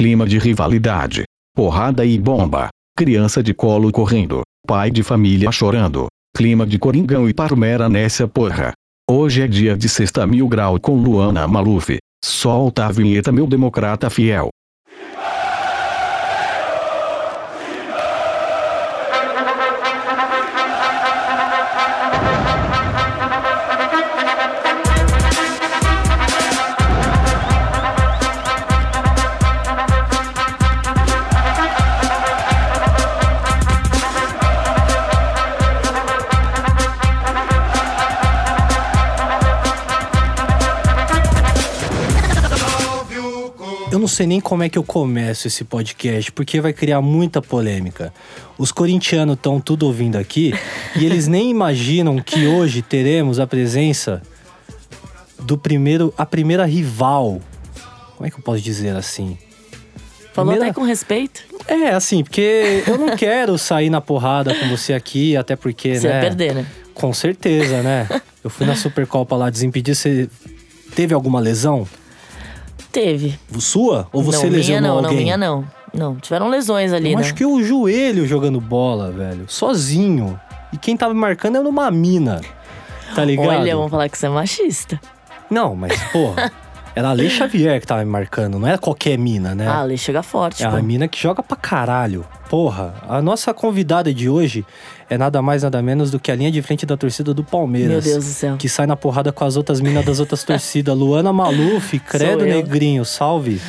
Clima de rivalidade. Porrada e bomba. Criança de colo correndo. Pai de família chorando. Clima de coringão e parmera nessa porra. Hoje é dia de sexta mil grau com Luana Maluf. Solta a vinheta meu democrata fiel. Sei nem como é que eu começo esse podcast, porque vai criar muita polêmica. Os corintianos estão tudo ouvindo aqui e eles nem imaginam que hoje teremos a presença do primeiro, a primeira rival. Como é que eu posso dizer assim? Falou Primeira- até com respeito. É, assim, porque eu não quero sair na porrada com você aqui, até porque, Você né? perder, né? Com certeza, né? Eu fui na Supercopa lá desimpedir. Você teve alguma lesão? Teve. Sua? Ou você não, minha lesionou não, alguém? não, minha não. Não, tiveram lesões ali, Eu né? acho que o joelho jogando bola, velho. Sozinho. E quem tava me marcando era uma mina. Tá ligado? Olha, vamos falar que você é machista. Não, mas, porra. Era a Lei Xavier que tava me marcando, não era qualquer mina, né? Ah, ali chega forte, É pô. a mina que joga pra caralho. Porra, a nossa convidada de hoje é nada mais, nada menos do que a linha de frente da torcida do Palmeiras. Meu Deus do céu. Que sai na porrada com as outras minas das outras torcidas. Luana Maluf, Credo. Negrinho, salve.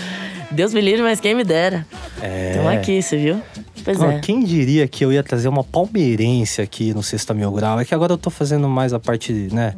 Deus me livre, mas quem me dera. É. Estamos aqui, você viu? Pois é. Quem diria que eu ia trazer uma palmeirense aqui no Sexta Mil Grau? É que agora eu tô fazendo mais a parte, né?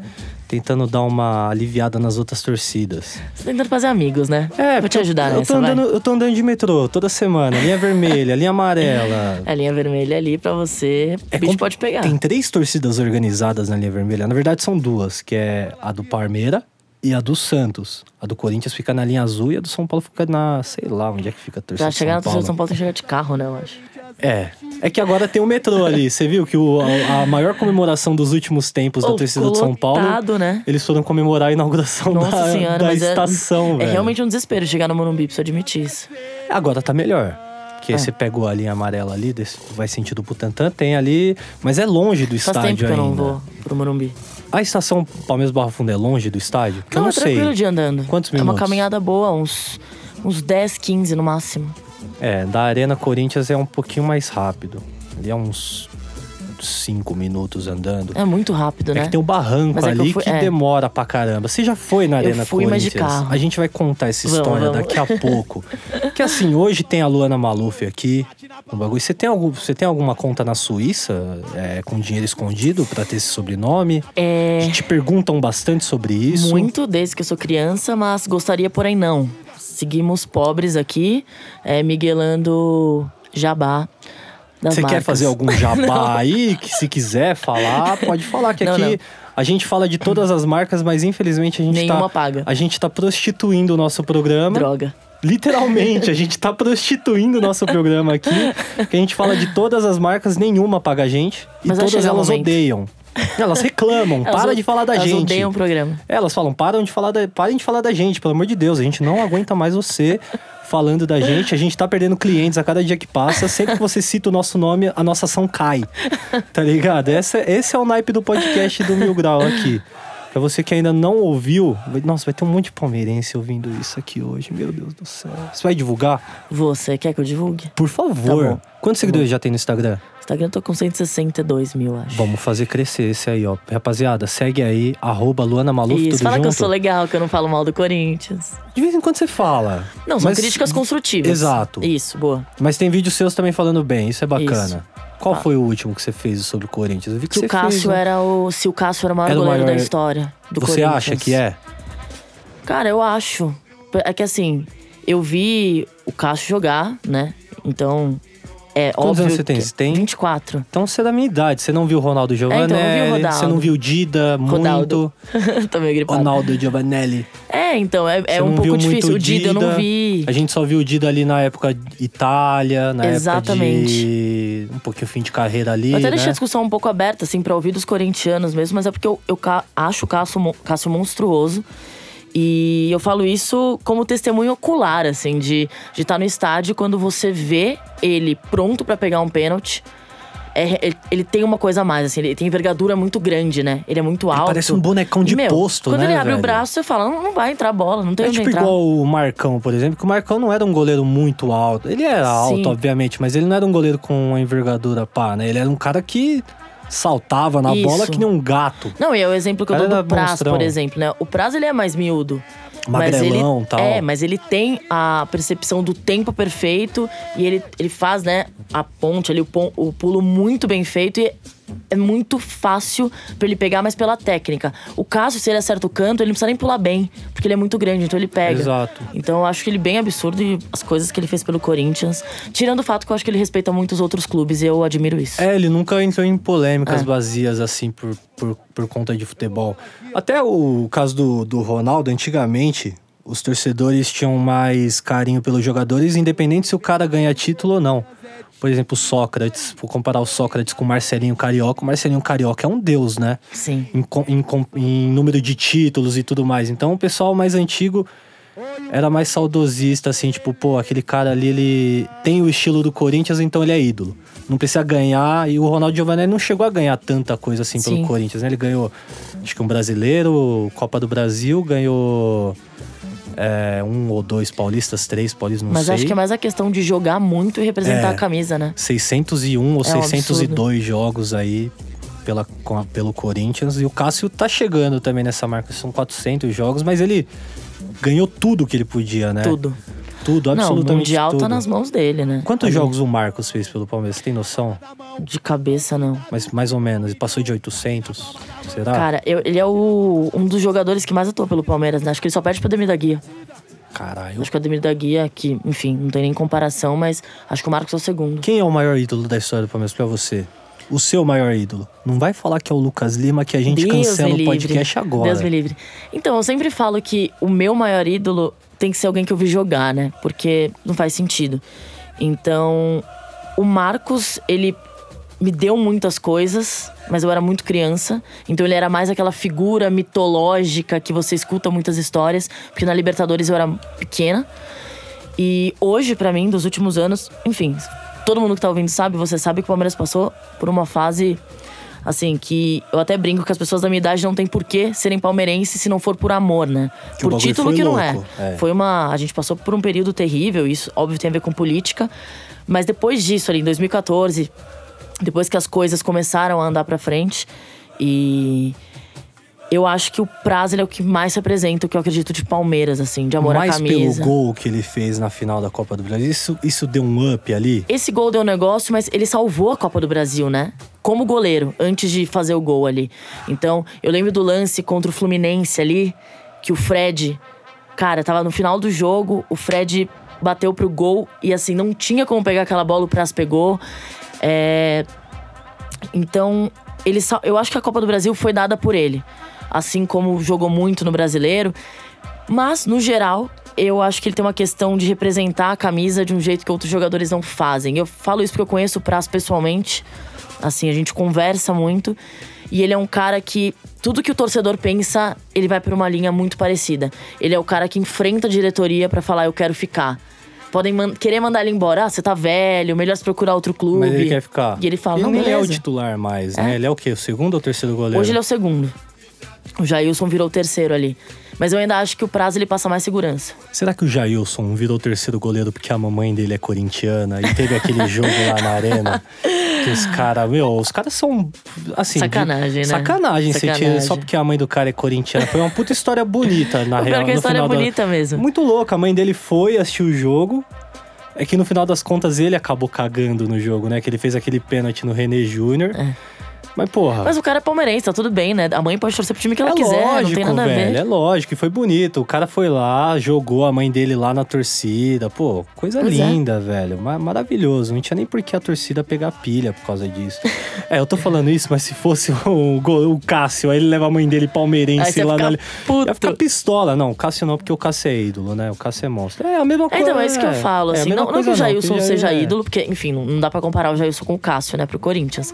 Tentando dar uma aliviada nas outras torcidas. Você tá tentando fazer amigos, né? É, Vou te ajudar eu, eu nessa, tô vai. andando, Eu tô andando de metrô toda semana. Linha vermelha, linha amarela. A linha vermelha ali pra você, o bicho compli- pode pegar. Tem três torcidas organizadas na linha vermelha. Na verdade, são duas, que é a do Parmeira e a do Santos. A do Corinthians fica na linha azul e a do São Paulo fica na. sei lá onde é que fica a torcida. Pra chegar na torcida de São Paulo tem que chegar de carro, né, eu acho. É. É que agora tem o metrô ali. Você viu que o- a, a maior comemoração dos últimos tempos da Ô, torcida de São Paulo. né? Eles foram comemorar a inauguração Nossa da, senhora, da é- estação, é, velho. realmente um desespero chegar no Morumbi, preciso admitir isso. Agora tá melhor. Porque É. você pegou a linha amarela ali, desse- vai sentido Butantã, tem ali. Mas é longe do Faz estádio tempo que eu ainda. não vou pro Morumbi. A estação Palmeiras Barra Funda é longe do estádio? Porque eu não, não é sei. tranquilo de andando. Quantos É uma minutos? caminhada boa, uns, uns 10, 15 no máximo. É, da Arena Corinthians é um pouquinho mais rápido. Ali é uns 5 minutos andando. É muito rápido, É né? que tem o barranco Mas é que eu ali fui- que é. demora pra caramba. Você já foi na Eu Arena fui, mas Corinthians? de carro. A gente vai contar essa Vamos, história vamos. daqui a pouco. que assim, hoje tem a Luana Maluf aqui no bagulho. Você tem, algum, você tem alguma conta na Suíça é, com dinheiro escondido pra ter esse sobrenome? É Te perguntam bastante sobre isso. muito desde que eu sou criança, mas gostaria, porém não. Seguimos pobres aqui, é, miguelando jabá Você quer fazer algum jabá aí? Que se quiser falar, pode falar. Que Não, aqui não. a gente fala de todas as marcas, mas infelizmente a gente Nenhuma tá. paga. A gente tá prostituindo o nosso programa. Droga. Literalmente, a gente tá prostituindo o nosso programa aqui. Que a gente fala de todas as marcas, nenhuma paga a gente. E Mas vai todas elas odeiam. Elas reclamam, Elas para de falar da elas gente. odeiam o programa. Elas falam, param de falar da, parem de falar da gente, pelo amor de Deus, a gente não aguenta mais você falando da gente, a gente tá perdendo clientes a cada dia que passa, sempre que você cita o nosso nome, a nossa ação cai. Tá ligado? Essa, esse é o naipe do podcast do Mil Grau aqui. Pra você que ainda não ouviu, vai- nossa, vai ter um monte de palmeirense ouvindo isso aqui hoje, meu Deus do céu. Você vai divulgar? Você quer que eu divulgue? Por favor. Tá. Quantos seguidores já tem no Instagram? Instagram eu tô com 162 mil, acho. Vamos fazer crescer esse aí, ó. Rapaziada, segue aí, arroba Luana Maluf, Isso, tudo fala junto. que eu sou legal, que eu não falo mal do Corinthians. De vez em quando você fala. Não, são Mas- críticas construtivas. Exato. Isso, boa. Mas tem vídeos seus também falando bem, isso é bacana. Qual Ah. foi o último que você fez sobre o Corinthians? Eu vi que, Que você o Cássio fez, um- era o. Se o Cássio era o maior Era o goleiro maior- da história do Você Corinthians. acha que é? Cara, eu acho. É que assim, eu vi o Cássio jogar, né? Então. É Quantos anos você tem? Você tem? 24. Então você é da minha idade. Você não viu o Ronaldo Giovanelli, então, eu vi você não viu o Dida Ronaldo. muito. Tô meio gripado. Ronaldo Giovanelli. É, então, é, é um não pouco difícil. O Dida eu não vi. A gente só viu o Dida ali na época Itália, na época Exatamente. de um pouquinho fim de carreira ali, Eu até né? deixei a discussão um pouco aberta, assim, pra ouvir dos corintianos mesmo, mas é porque eu, eu ca- acho o Cássio, Cássio monstruoso. E eu falo isso como testemunho ocular, assim, de estar de tá no estádio quando você vê ele pronto para pegar um pênalti. É, ele, ele, tem uma coisa a mais, assim, ele tem envergadura muito grande, né? Ele é muito alto. Ele parece um bonecão de meu, posto, quando né? Quando ele abre velho? o braço, você fala, não, não vai entrar a bola, não tem é onde tipo entrar. igual o Marcão, por exemplo, que o Marcão não era um goleiro muito alto. Ele era alto, Sim. obviamente, mas ele não era um goleiro com uma envergadura pá, né? Ele era um cara que saltava na Isso. bola que nem um gato. Não, e é o exemplo que eu dou do Praz, monstrão. por exemplo, né? O Praz, ele é mais miúdo. Magrelão mas tal. É, mas ele tem a percepção do tempo perfeito e ele, ele faz, né, a ponte ali, o, pon- o pulo muito bem feito e é muito fácil pra ele pegar, mas pela técnica. O Cássio, se ele acerta o canto, ele não precisa nem pular bem, porque ele é muito grande, então ele pega. Exato. Então eu acho que ele bem absurdo e as coisas que ele fez pelo Corinthians. Tirando o fato que eu acho que ele respeita muito os outros clubes e eu admiro isso. É, ele nunca entrou em polêmicas É. vazias assim por, por, por conta de futebol. Até o caso do, do Ronaldo, antigamente, os torcedores tinham mais carinho pelos jogadores, independente se o cara ganha título ou não. Por exemplo, Sócrates, vou comparar o Sócrates com o Marcelinho Carioca. O Marcelinho Carioca é um deus, né? Sim. em, em em número de títulos e tudo mais. Então o pessoal mais antigo era mais saudosista, assim, tipo, pô, aquele cara ali, ele tem o estilo do Corinthians, então ele é ídolo. Não precisa ganhar, e o Ronaldo Giovanni não chegou a ganhar tanta coisa assim pelo Sim. Corinthians, né? Ele ganhou, acho que um brasileiro, Copa do Brasil, ganhou é, um ou dois paulistas, três paulistas, não Mas sei. acho que é mais a questão de jogar muito e representar É. a camisa, né? 601 ou É um 602 jogos aí pela, a- pelo Corinthians. E o Cássio tá chegando também nessa marca. São 400 jogos, mas ele ganhou tudo que ele podia, né? Tudo. Tudo, Não, o absolutamente Mundial tudo. tá nas mãos dele, né? Quantos Ali. jogos o Marcos fez pelo Palmeiras? Você tem noção? De cabeça, não. Mas mais ou menos. Ele passou de 800? Será? Cara, eu- ele é o, um dos jogadores que mais atuou pelo Palmeiras, né? Acho que ele só perde pro Ademir da Guia. Caralho. Acho que o Ademir da Guia, que, enfim, não tem nem comparação, mas acho que o Marcos é o segundo. Quem é o maior ídolo da história do Palmeiras pra você? O seu maior ídolo. Não vai falar que é o Lucas Lima que a gente Deus cancela o podcast agora. Deus me livre. Então, eu sempre falo que o meu maior ídolo tem que ser alguém que eu vi jogar, né? Porque não faz sentido. Então, o Marcos, ele me deu muitas coisas, mas eu era muito criança. Então, ele era mais aquela figura mitológica que você escuta muitas histórias, porque na Libertadores eu era pequena. E hoje, pra mim, dos últimos anos, enfim, todo mundo que tá ouvindo sabe, você sabe que o Palmeiras passou por uma fase assim que eu até brinco que as pessoas da minha idade não tem por que serem palmeirenses se não for por amor, né? Que por título que não louco, é. é. Foi uma, a gente passou por um período terrível, isso óbvio tem a ver com política, mas depois disso ali em 2014, depois que as coisas começaram a andar pra frente e eu acho que o prazo é o que mais representa o que eu acredito de Palmeiras, assim, de amor Mais à camisa. pelo gol que ele fez na final da Copa do Brasil. Isso, isso deu um up ali? Esse gol deu um negócio, mas ele salvou a Copa do Brasil, né? Como goleiro, antes de fazer o gol ali. Então, eu lembro do lance contra o Fluminense ali, que o Fred, cara, tava no final do jogo, o Fred bateu pro gol e assim, não tinha como pegar aquela bola, o Praz pegou. É... Então, ele eu acho que a Copa do Brasil foi dada por ele. Assim como jogou muito no brasileiro. Mas, no geral, eu acho que ele tem uma questão de representar a camisa de um jeito que outros jogadores não fazem. Eu falo isso porque eu conheço o Praz pessoalmente. Assim, a gente conversa muito. E ele é um cara que tudo que o torcedor pensa, ele vai por uma linha muito parecida. Ele é o cara que enfrenta a diretoria pra falar, eu quero ficar. Podem man- querer mandar ele embora. Ah, você tá velho, melhor se procurar outro clube. Mas ele quer ficar. E ele fala, ele não, nem é o titular mais, né? Ele é o quê? O segundo ou terceiro goleiro? Hoje ele é o segundo. O Jailson virou o terceiro ali. Mas eu ainda acho que o prazo ele passa mais segurança. Será que o Jailson virou terceiro goleiro porque a mamãe dele é corintiana e teve aquele jogo lá na arena? Que os caras, meu, os caras são assim. Sacanagem, né? Sacanagem, você tira Sacanagem. só porque a mãe do cara é corintiana. Foi uma puta história bonita, na O pior real. é que a história é final da- bonita mesmo. Muito louca. A mãe dele foi assistir o jogo. É que no final das contas ele acabou cagando no jogo, né? Que ele fez aquele pênalti no René Júnior. Mas, porra. Mas o cara é palmeirense, tá tudo bem, né? A mãe pode torcer pro time que ela é quiser, lógico, não tem nada velho, a ver. é lógico, e foi bonito. O cara foi lá, jogou a mãe dele lá na torcida. Pô, coisa Pois é. linda, velho. Ma- maravilhoso. Não tinha nem por que a torcida pegar pilha por causa disso. é, eu tô falando isso, mas se fosse o, o Cássio, aí ele leva a mãe dele palmeirense lá na. puto. Ia ficar pistola. Não, o Cássio não, porque o Cássio é ídolo, né? O Cássio é monstro. É a mesma É, coisa. então, é isso que eu falo, é a assim. Não, não que o Jailson seja é- ídolo, porque, enfim, não, não dá pra comparar o Jailson com o Cássio, né, pro Corinthians.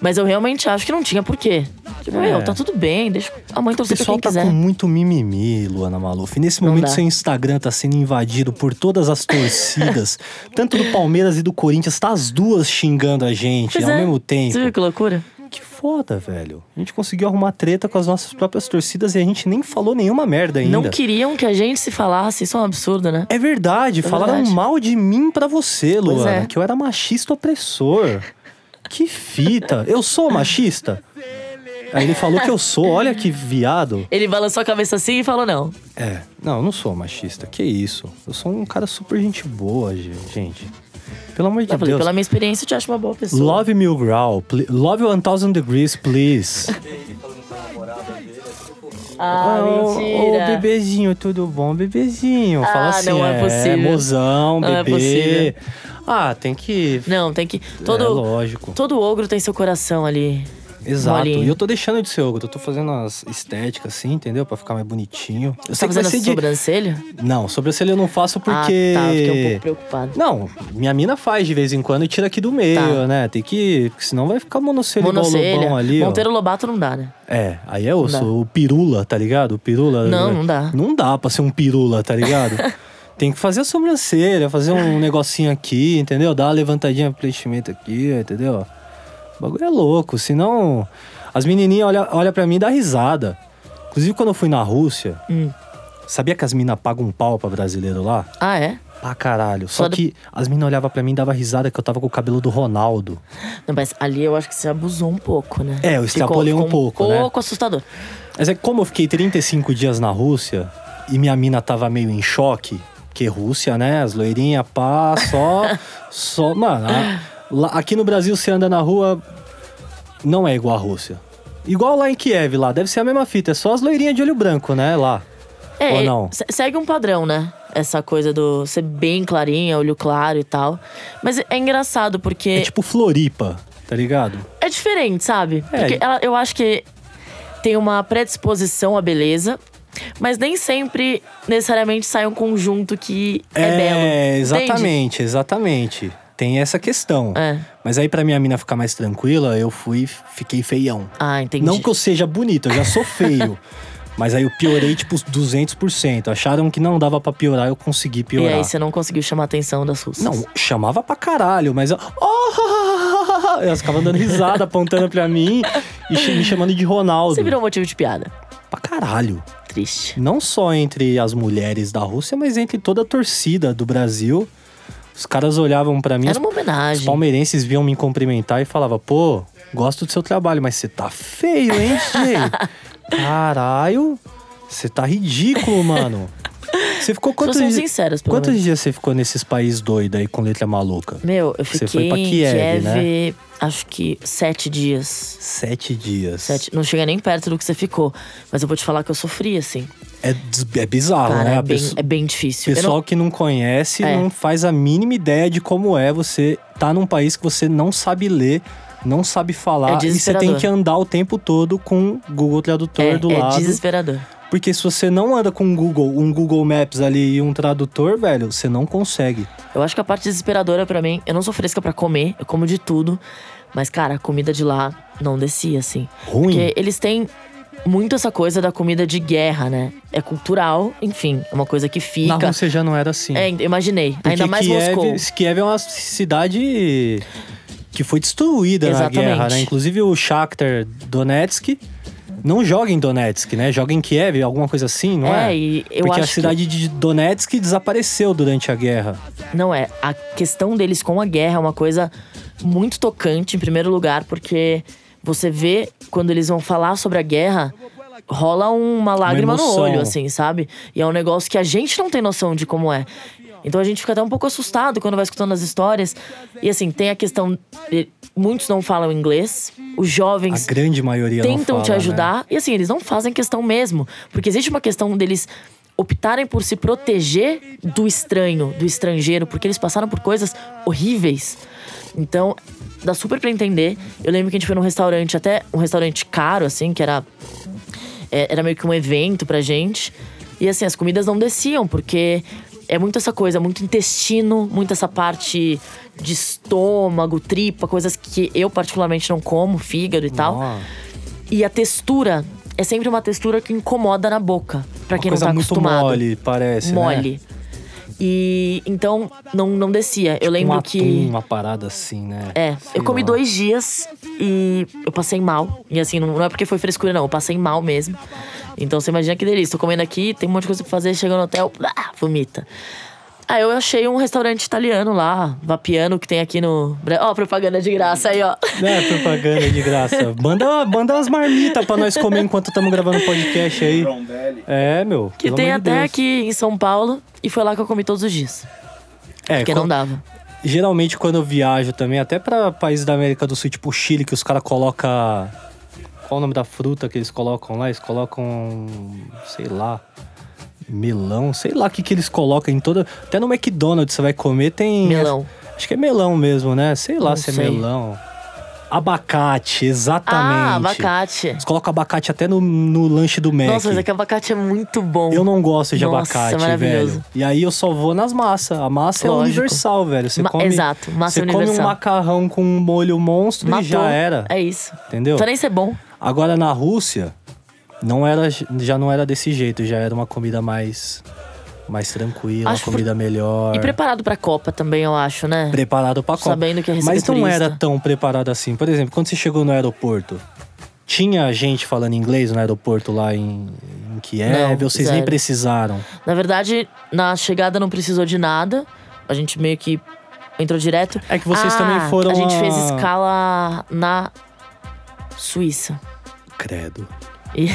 Mas eu realmente acho que não tinha por quê. Tipo, É. meu, tá tudo bem, deixa a mãe O torcer pra pessoal quem tá quiser. com muito mimimi, Luana Maluf. E nesse Não momento, dá. seu Instagram tá sendo invadido por todas as torcidas, tanto do Palmeiras e do Corinthians. Tá as duas xingando a gente Pois ao é. mesmo tempo. Você viu que loucura? Que foda, velho. A gente conseguiu arrumar treta com as nossas próprias torcidas e a gente nem falou nenhuma merda ainda. Não queriam que a gente se falasse, isso é um absurdo, né? É verdade, falaram verdade. mal de mim pra você, Luana, é. que eu era machista opressor. Que fita. Eu sou machista? Aí ele falou que eu sou, olha que viado. Ele balançou a cabeça assim e falou não. É, não, eu não sou machista, que isso. Eu sou um cara super gente boa, ge- gente. Pelo amor de Eu falei, Deus. pela minha experiência, eu te acho uma boa pessoa. Love Mil Grau, love 1000 degrees, please. Ah, Ô, mentira. Ô, bebezinho, tudo bom? Bebezinho, fala Ah, assim, não é possível. mozão, Não é bebê. possível. Ah, tem que... Não, tem que. Todo, É, lógico. todo ogro tem seu coração ali. Exato. molinho. E eu tô deixando de ser ogro, eu tô fazendo as estéticas assim, entendeu? Pra ficar mais bonitinho. Eu Você tá fazendo de... sobrancelha? Não, sobrancelha eu não faço porque... Ah, tá. Fiquei um pouco preocupado. Não, minha mina faz de vez em quando e tira aqui do meio, Tá. né? Tem que. Senão vai ficar monocelha, igual o Monocelha. Lobão ali. ó. Monteiro Lobato não dá, né? É, aí é osso. O pirula, tá ligado? O pirula. Não, não dá. Não dá pra ser um pirula, tá ligado? Tem que fazer a sobrancelha, fazer um negocinho aqui, entendeu? Dar uma levantadinha pro preenchimento aqui, entendeu? O bagulho é louco, senão. As menininhas olham olha pra mim e dá risada. Inclusive, quando eu fui na Rússia, Hum. sabia que as minas pagam um pau pra brasileiro lá? Ah, é? Pra caralho. Só Só do- que as minas olhavam pra mim e davam risada que eu tava com o cabelo do Ronaldo. Não, mas ali eu acho que você abusou um pouco, né? É, eu extrapolei um pouco, um né? pouco assustador. Mas é que como eu fiquei 35 dias na Rússia e minha mina tava meio em choque, que Rússia, né? As loirinhas, pá, só. só. Mano, lá- aqui no Brasil você anda na rua, não é igual a Rússia. Igual lá em Kiev, lá, deve ser a mesma fita, é só as loirinhas de olho branco, né? Lá. É, Ou não? se- segue um padrão, né? Essa coisa do ser bem clarinha, olho claro e tal. Mas é engraçado porque É tipo Floripa, tá ligado? é diferente, sabe? É. Porque ela- eu acho que tem uma predisposição à beleza, mas nem sempre necessariamente sai um conjunto que é, belo. É, entende? exatamente, exatamente. Tem essa questão. É. Mas aí pra minha mina ficar mais tranquila, eu fui, fiquei feião. Ah, entendi. Não que eu seja bonito, eu já sou feio. mas aí eu piorei tipo uns 200%. Acharam que não dava pra piorar, eu consegui E piorar. aí você não conseguiu chamar a atenção das russas. Não, chamava pra caralho, mas eu. Oh! Elas ficavam dando risada, apontando pra mim e me chamando de Ronaldo. Você virou motivo de piada. Pra caralho. Triste. Não só entre as mulheres da Rússia, mas entre toda a torcida do Brasil. Os caras olhavam pra mim, Era os, uma os homenagem. palmeirenses vinham me cumprimentar e falavam, pô, gosto do seu trabalho, mas você tá feio, hein, Jay? Caralho, você tá ridículo, mano. Você ficou quantos dias? sinceras, pelo Quantos menos. dias você ficou nesses países doidos aí com letra maluca? Meu, eu Você fiquei foi pra Kiev, Kiev, né? acho que sete dias. Sete dias. Sete, não chega nem perto do que você ficou. Mas eu vou te falar que eu sofri, assim. É, é bizarro, Cara, né? é, bem, é bem difícil. Pessoal não- que não conhece É. não faz a mínima ideia de como é você tá num país que você não sabe ler, não sabe É falar e você tem que andar o tempo todo com o Google Tradutor é, do é lado. desesperador. Porque se você não anda com um Google, um Google Maps ali e um tradutor, velho, você não consegue. Eu acho que a parte desesperadora pra mim, eu não sou fresca pra comer, eu como de tudo. Mas, cara, a comida de lá não descia, assim. Ruim. Porque eles têm muito essa coisa da comida de guerra, né? É cultural, enfim, é uma coisa que Na fica. Rússia já não era assim. É, imaginei. Porque Ainda mais Kiev, Moscou. Kiev é uma cidade que foi destruída Exatamente. na guerra, né? Inclusive o Shakhtar Donetsk não joga em Donetsk, né? Joga em Kiev, alguma coisa assim, não é? É, e eu Porque a acho que- cidade de Donetsk desapareceu durante a guerra. Não é. A questão deles com a guerra é uma coisa muito tocante, em primeiro lugar, porque você vê quando eles vão falar sobre a guerra, rola uma lágrima no emoção. olho, assim, sabe? E é um negócio que a gente não tem noção de como é. Então a gente fica até um pouco assustado quando vai escutando as histórias. E assim, tem a questão. muitos não falam inglês, os A jovens grande maioria não tentam fala, te né? ajudar. E assim, eles não fazem questão mesmo. Porque existe uma questão deles optarem por se proteger do estranho, do estrangeiro, porque eles passaram por coisas horríveis. Então, dá super pra entender. Eu lembro que a gente foi num restaurante, até um restaurante caro, assim, que era. é, Era meio que um evento pra gente. E assim, as comidas não desciam, porque é muito essa coisa, muito intestino, muito essa parte de estômago, tripa, coisas que eu particularmente não como, fígado e tal. Nossa. E a textura é sempre uma textura que incomoda na boca, pra Uma quem não tá muito acostumado. mole, parece, né? E então não, não descia. eu lembro um atum, que. uma parada assim, né? É, Sei eu comi lá. dois dias e eu passei mal. E assim, não, não é porque foi frescura, não. Eu passei mal mesmo. Então você imagina que delícia. Tô comendo aqui, tem um monte de coisa pra fazer, chega no hotel, ah, vomita. Aí eu achei um restaurante italiano lá, Vapiano, que tem aqui no. Ó, propaganda de graça aí, ó. É, propaganda de graça. Manda, manda umas marmitas pra nós comer enquanto estamos gravando o podcast aí. É, meu. Que tem até Deus. aqui em São Paulo. E foi lá que eu comi todos os dias. É, Porque co- não dava. Geralmente quando eu viajo também, até pra países da América do Sul, tipo Chile, que os caras colocam. Qual o nome da fruta que eles colocam lá? Eles colocam. sei lá. Melão, sei lá o que, que eles colocam em toda. Até no McDonald's você vai comer, tem. Melão. Acho que é melão mesmo, né? Sei lá Não se é sei. melão. Abacate, exatamente. Ah, abacate. Eles colocam abacate até no, no lanche do Mac. Nossa, mas é que abacate é muito bom. Eu não gosto de Nossa, abacate, é velho. E aí eu só vou nas massas. A massa é Lógico. universal, velho. Você Ma- come, exato, massa você come um universal. macarrão com um molho monstro Matou. e já era. É isso. Entendeu? Não nem ser bom. Agora na Rússia, não era, já não era desse jeito. Já era uma comida mais, mais tranquila, Acho uma comida melhor. E preparado pra Copa também, eu acho, né? Preparado pra Copa. Sabendo que ia Mas não turista. era tão preparado assim. Por exemplo, quando você chegou no aeroporto, tinha gente falando inglês no aeroporto lá em, em Kiev? Não, ou vocês nem zero. precisaram? Na verdade, na chegada não precisou de nada. A gente meio que entrou direto. É que vocês Ah, também foram A gente a- fez escala na Suíça. Credo. E...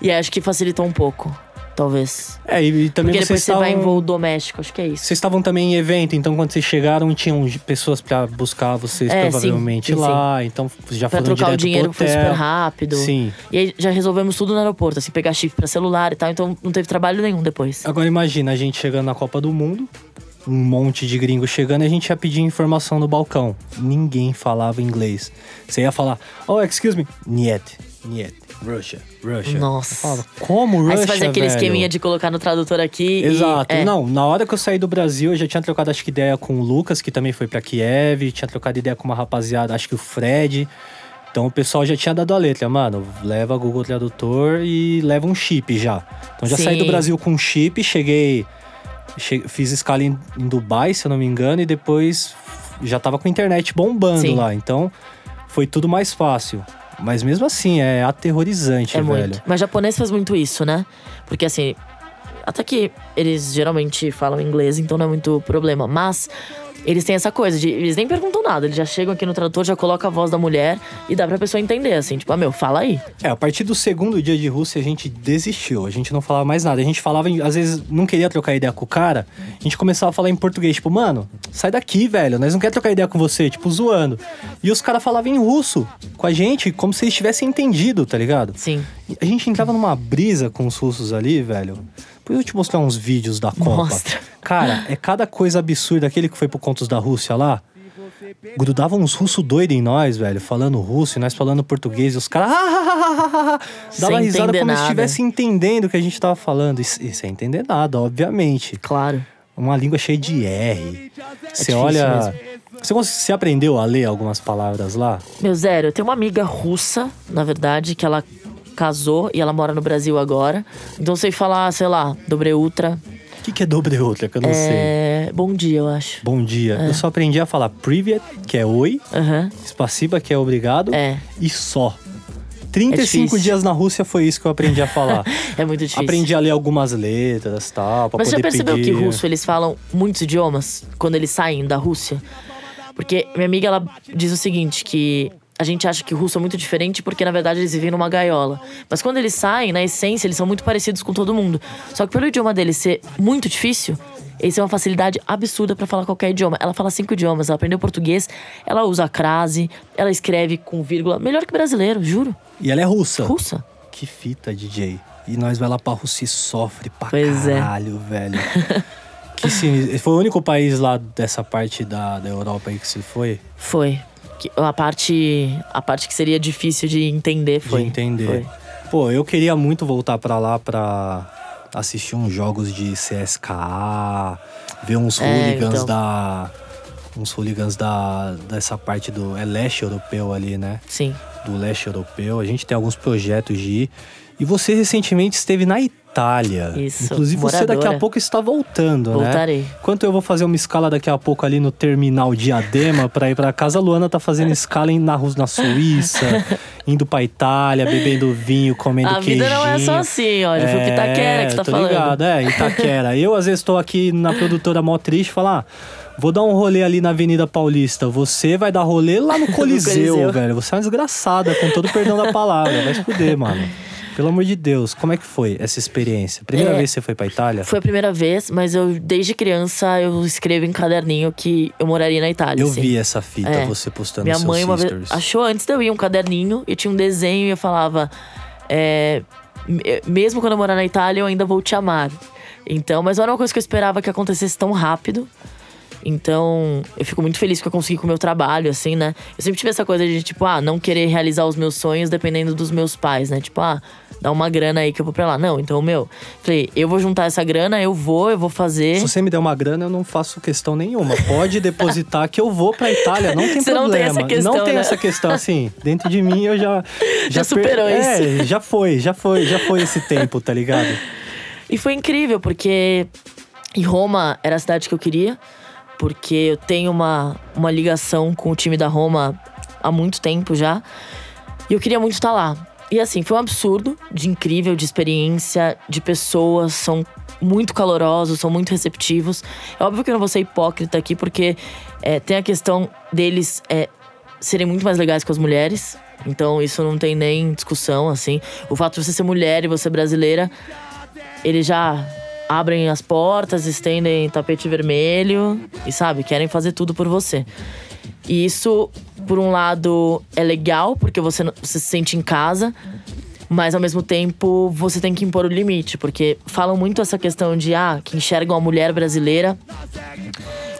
e acho que facilitou um pouco, talvez. É, e, e também Porque depois você vai em voo doméstico, acho que é isso. Vocês estavam também em evento, então quando vocês chegaram, tinham pessoas pra buscar vocês É, sim, provavelmente sim, lá. Então já Pra foram trocar o dinheiro foi super rápido. Sim. E aí já resolvemos tudo no aeroporto, assim, pegar chip pra celular e tal, então não teve trabalho nenhum depois. Agora imagina a gente chegando na Copa do Mundo, um monte de gringo chegando e a gente ia pedir informação no balcão. Ninguém falava inglês. Você ia falar, oh, excuse me, niet, niet, Russia, Russia. Nossa. Eu falava, como Russia, Aí você fazia aquele velho? esqueminha de colocar no tradutor aqui. Exato. E, é, Não, na hora que eu saí do Brasil, eu já tinha trocado acho que ideia com o Lucas, que também foi pra Kiev, tinha trocado ideia com uma rapaziada, acho que o Fred. Então o pessoal já tinha dado a letra, mano, leva Google Tradutor e leva um chip já. Então já saí do Sim. Brasil com um chip, cheguei, che- fiz escala em, em Dubai, se eu não me engano, e depois já tava com a internet bombando Sim. lá. Então foi tudo mais fácil. Mas mesmo assim, é aterrorizante, É velho. muito. Mas japonês faz muito isso, né? Porque assim, até que eles geralmente falam inglês, então não é muito problema. Mas eles têm essa coisa de. Eles nem perguntam nada, eles já chegam aqui no tradutor, já colocam a voz da mulher e dá pra pessoa entender, assim, tipo, ah, meu, fala aí. É, a partir do segundo dia de Rússia a gente desistiu, a gente não falava mais nada. A gente falava, em- às vezes não queria trocar ideia com o cara, a gente começava a falar em português, tipo, mano, sai daqui, velho, nós não queremos trocar ideia com você, tipo, zoando. E os caras falavam em russo com a gente, como se eles tivessem entendido, tá ligado? Sim. A gente entrava numa brisa com os russos ali, velho. Depois eu te mostrar uns vídeos da Copa. Mostra. Cara, é cada coisa absurda. Aquele que foi pro Contos da Rússia lá. Grudavam uns russos doidos em nós, velho, falando russo e nós falando português. E os caras. Dava Sem risada como se nada. estivesse entendendo o que a gente tava falando. E, e sem entender nada, obviamente. Claro. Uma língua cheia de R. Você difícil olha. Você, você aprendeu a ler algumas palavras lá? Meu zero, eu tenho uma amiga russa, na verdade, que ela casou e ela mora no Brasil agora. Então sei falar, sei lá, dobre ultra. O que, que é dobre outra que eu não sei? É. Bom dia, eu acho. Bom dia. É. Eu só aprendi a falar privet, que é oi, Aham. spaciba, que é obrigado, É. e só. 35 difícil. dias na Rússia foi isso que eu aprendi a falar. É muito difícil. aprendi a ler algumas letras e tal, pra Mas você já poder percebeu pedir. que russo eles falam muitos idiomas quando eles saem da Rússia? Porque minha amiga ela diz o seguinte que a gente acha que o russo é muito diferente porque na verdade eles vivem numa gaiola. Mas quando eles saem, na essência, eles são muito parecidos com todo mundo. Só que pelo idioma deles ser muito difícil, eles têm uma facilidade absurda pra falar qualquer idioma. Ela fala cinco idiomas, ela aprendeu português, ela usa a crase, ela escreve com vírgula, melhor que brasileiro, juro. E ela é russa. Russa. Que fita, DJ. E nós vai lá pra Rússia e sofre pra Pois é. caralho, velho. que sinistro. Foi o único país lá dessa parte da, da Europa aí que você foi? Foi. A parte, a parte que seria difícil de entender foi. de entender. Foi. Pô, eu queria muito voltar pra lá pra, assistir uns jogos de CSKA, ver uns É, hooligans então. da. Uns hooligans da, dessa parte do. É leste europeu ali, né? Sim. Do leste europeu. A gente tem alguns projetos de ir. E você recentemente esteve na Itália. Isso, Inclusive você daqui a moradora. pouco está voltando, né? Voltarei. Enquanto eu vou fazer uma escala daqui a pouco ali no terminal Diadema pra ir pra casa, a Luana tá fazendo escala em- na, na Suíça, indo pra Itália, bebendo vinho, comendo A vida não é só queijinho. assim, olha. Foi o Pitaquera que você tá tô falando. ligado, é, Itaquera. Eu, às vezes, tô aqui na produtora mó triste falar, ah, vou dar um rolê ali na Avenida Paulista. Você vai dar rolê lá no Coliseu, Coliseu. velho. Você é uma desgraçada, com todo o perdão da palavra. Vai se fuder, mano. Pelo amor de Deus, como é que foi essa experiência? Primeira É. vez que você foi pra Itália? Foi a primeira vez, mas eu, desde criança, eu escrevo em caderninho que eu moraria na Itália. Eu assim. vi essa fita, É. você postando Minha mãe uma vez achou antes de eu ir um caderninho e tinha um desenho e eu falava: é, me- mesmo quando eu morar na Itália, eu ainda vou te amar. Então, mas não era uma coisa que eu esperava que acontecesse tão rápido. Então, eu fico muito feliz que eu consegui com o meu trabalho, assim, né? Eu sempre tive essa coisa de, tipo, ah, não querer realizar os meus sonhos dependendo dos meus pais, né? Tipo, ah, dá uma grana aí que eu vou pra lá. Não, então, meu, falei, eu vou juntar essa grana, eu vou, eu vou fazer. Se você me der uma grana, eu não faço questão nenhuma. Pode depositar que eu vou pra Itália, não tem Você não problema. tem essa questão, Não tem né? essa questão, assim. Dentro de mim eu já. Já superou per- isso. É, já foi, já foi, já foi esse tempo, tá ligado? E foi incrível, porque em Roma era a cidade que eu queria, porque eu tenho uma, uma ligação com o time da Roma há muito tempo já. E eu queria muito estar lá. E assim, foi um absurdo de incrível, de experiência, de pessoas, são muito calorosos, são muito receptivos. É óbvio que eu não vou ser hipócrita aqui, porque é, tem a questão deles é, serem muito mais legais que as mulheres. Então isso não tem nem discussão, assim. O fato de você ser mulher e você brasileira eles já abrem as portas, estendem tapete vermelho e, sabe, querem fazer tudo por você. E isso, por um lado, é legal, porque você, você se sente em casa, mas ao mesmo tempo você tem que impor o limite, porque falam muito essa questão de, ah, que enxergam a mulher brasileira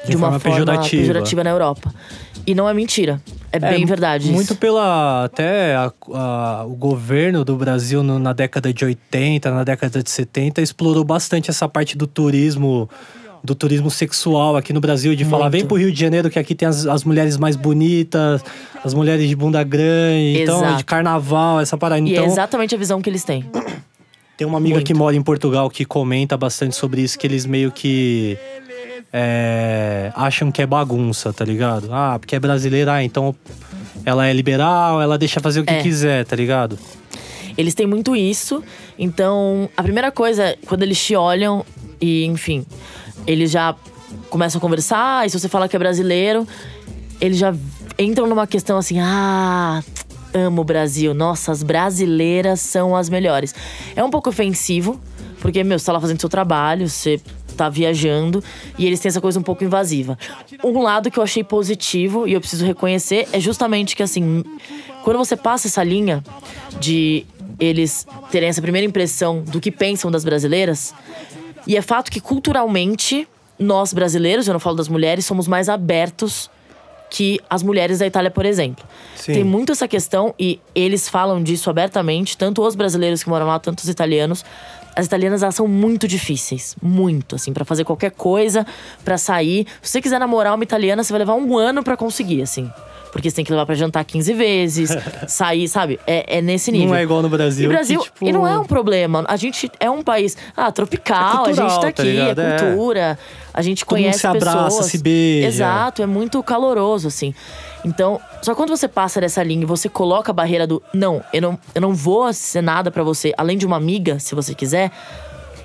de, uma forma forma pejorativa. pejorativa na Europa. E não é mentira. É, bem verdade isso. Muito pela. Até a- a- o governo do Brasil no- na década de 80, na década de 70, explorou bastante essa parte do turismo. Do turismo sexual aqui no Brasil, de falar, Muito. vem pro Rio de Janeiro que aqui tem as, as mulheres mais bonitas, as mulheres de bunda grande, então, Exato. de carnaval, essa parada. E Então, é exatamente a visão que eles têm. tem uma amiga Muito. que mora em Portugal que comenta bastante sobre isso, que eles meio que é, acham que é bagunça, tá ligado? Ah, porque é brasileira, ah, então ela é liberal, ela deixa fazer o que É. quiser, tá ligado? Eles têm muito isso. Então, a primeira coisa, é quando eles te olham e, enfim, eles já começam a conversar, e se você fala que é brasileiro, eles já entram numa questão assim: ah, amo o Brasil, nossa, as brasileiras são as melhores. É um pouco ofensivo, porque, meu, você tá lá fazendo seu trabalho, você tá viajando, e eles têm essa coisa um pouco invasiva. Um lado que eu achei positivo, e eu preciso reconhecer, é justamente que, assim, quando você passa essa linha de eles terem essa primeira impressão do que pensam das brasileiras, e é fato que culturalmente, nós brasileiros, eu não falo das mulheres, somos mais abertos que as mulheres da Itália, por exemplo. Sim. Tem muito essa questão e eles falam disso abertamente, tanto os brasileiros que moram lá, tanto os italianos. As italianas elas são muito difíceis, muito assim, Pra fazer qualquer coisa, pra sair. Se você quiser namorar uma italiana, você vai levar um ano pra conseguir, assim. Porque você tem que levar pra jantar 15 vezes, sair, sabe? É, é nesse nível. Não é igual no Brasil. E Brasil, que, tipo, e não é um problema. A gente é um país, ah, tropical, É cultural, a gente tá tá aqui, ligado? é cultura. A gente Todo mundo conhece se abraça, pessoas. se beija. Exato, é muito caloroso, assim. Então, só quando você passa dessa linha e você coloca a barreira do não, eu não, eu não vou ser nada pra você, além de uma amiga, se você quiser,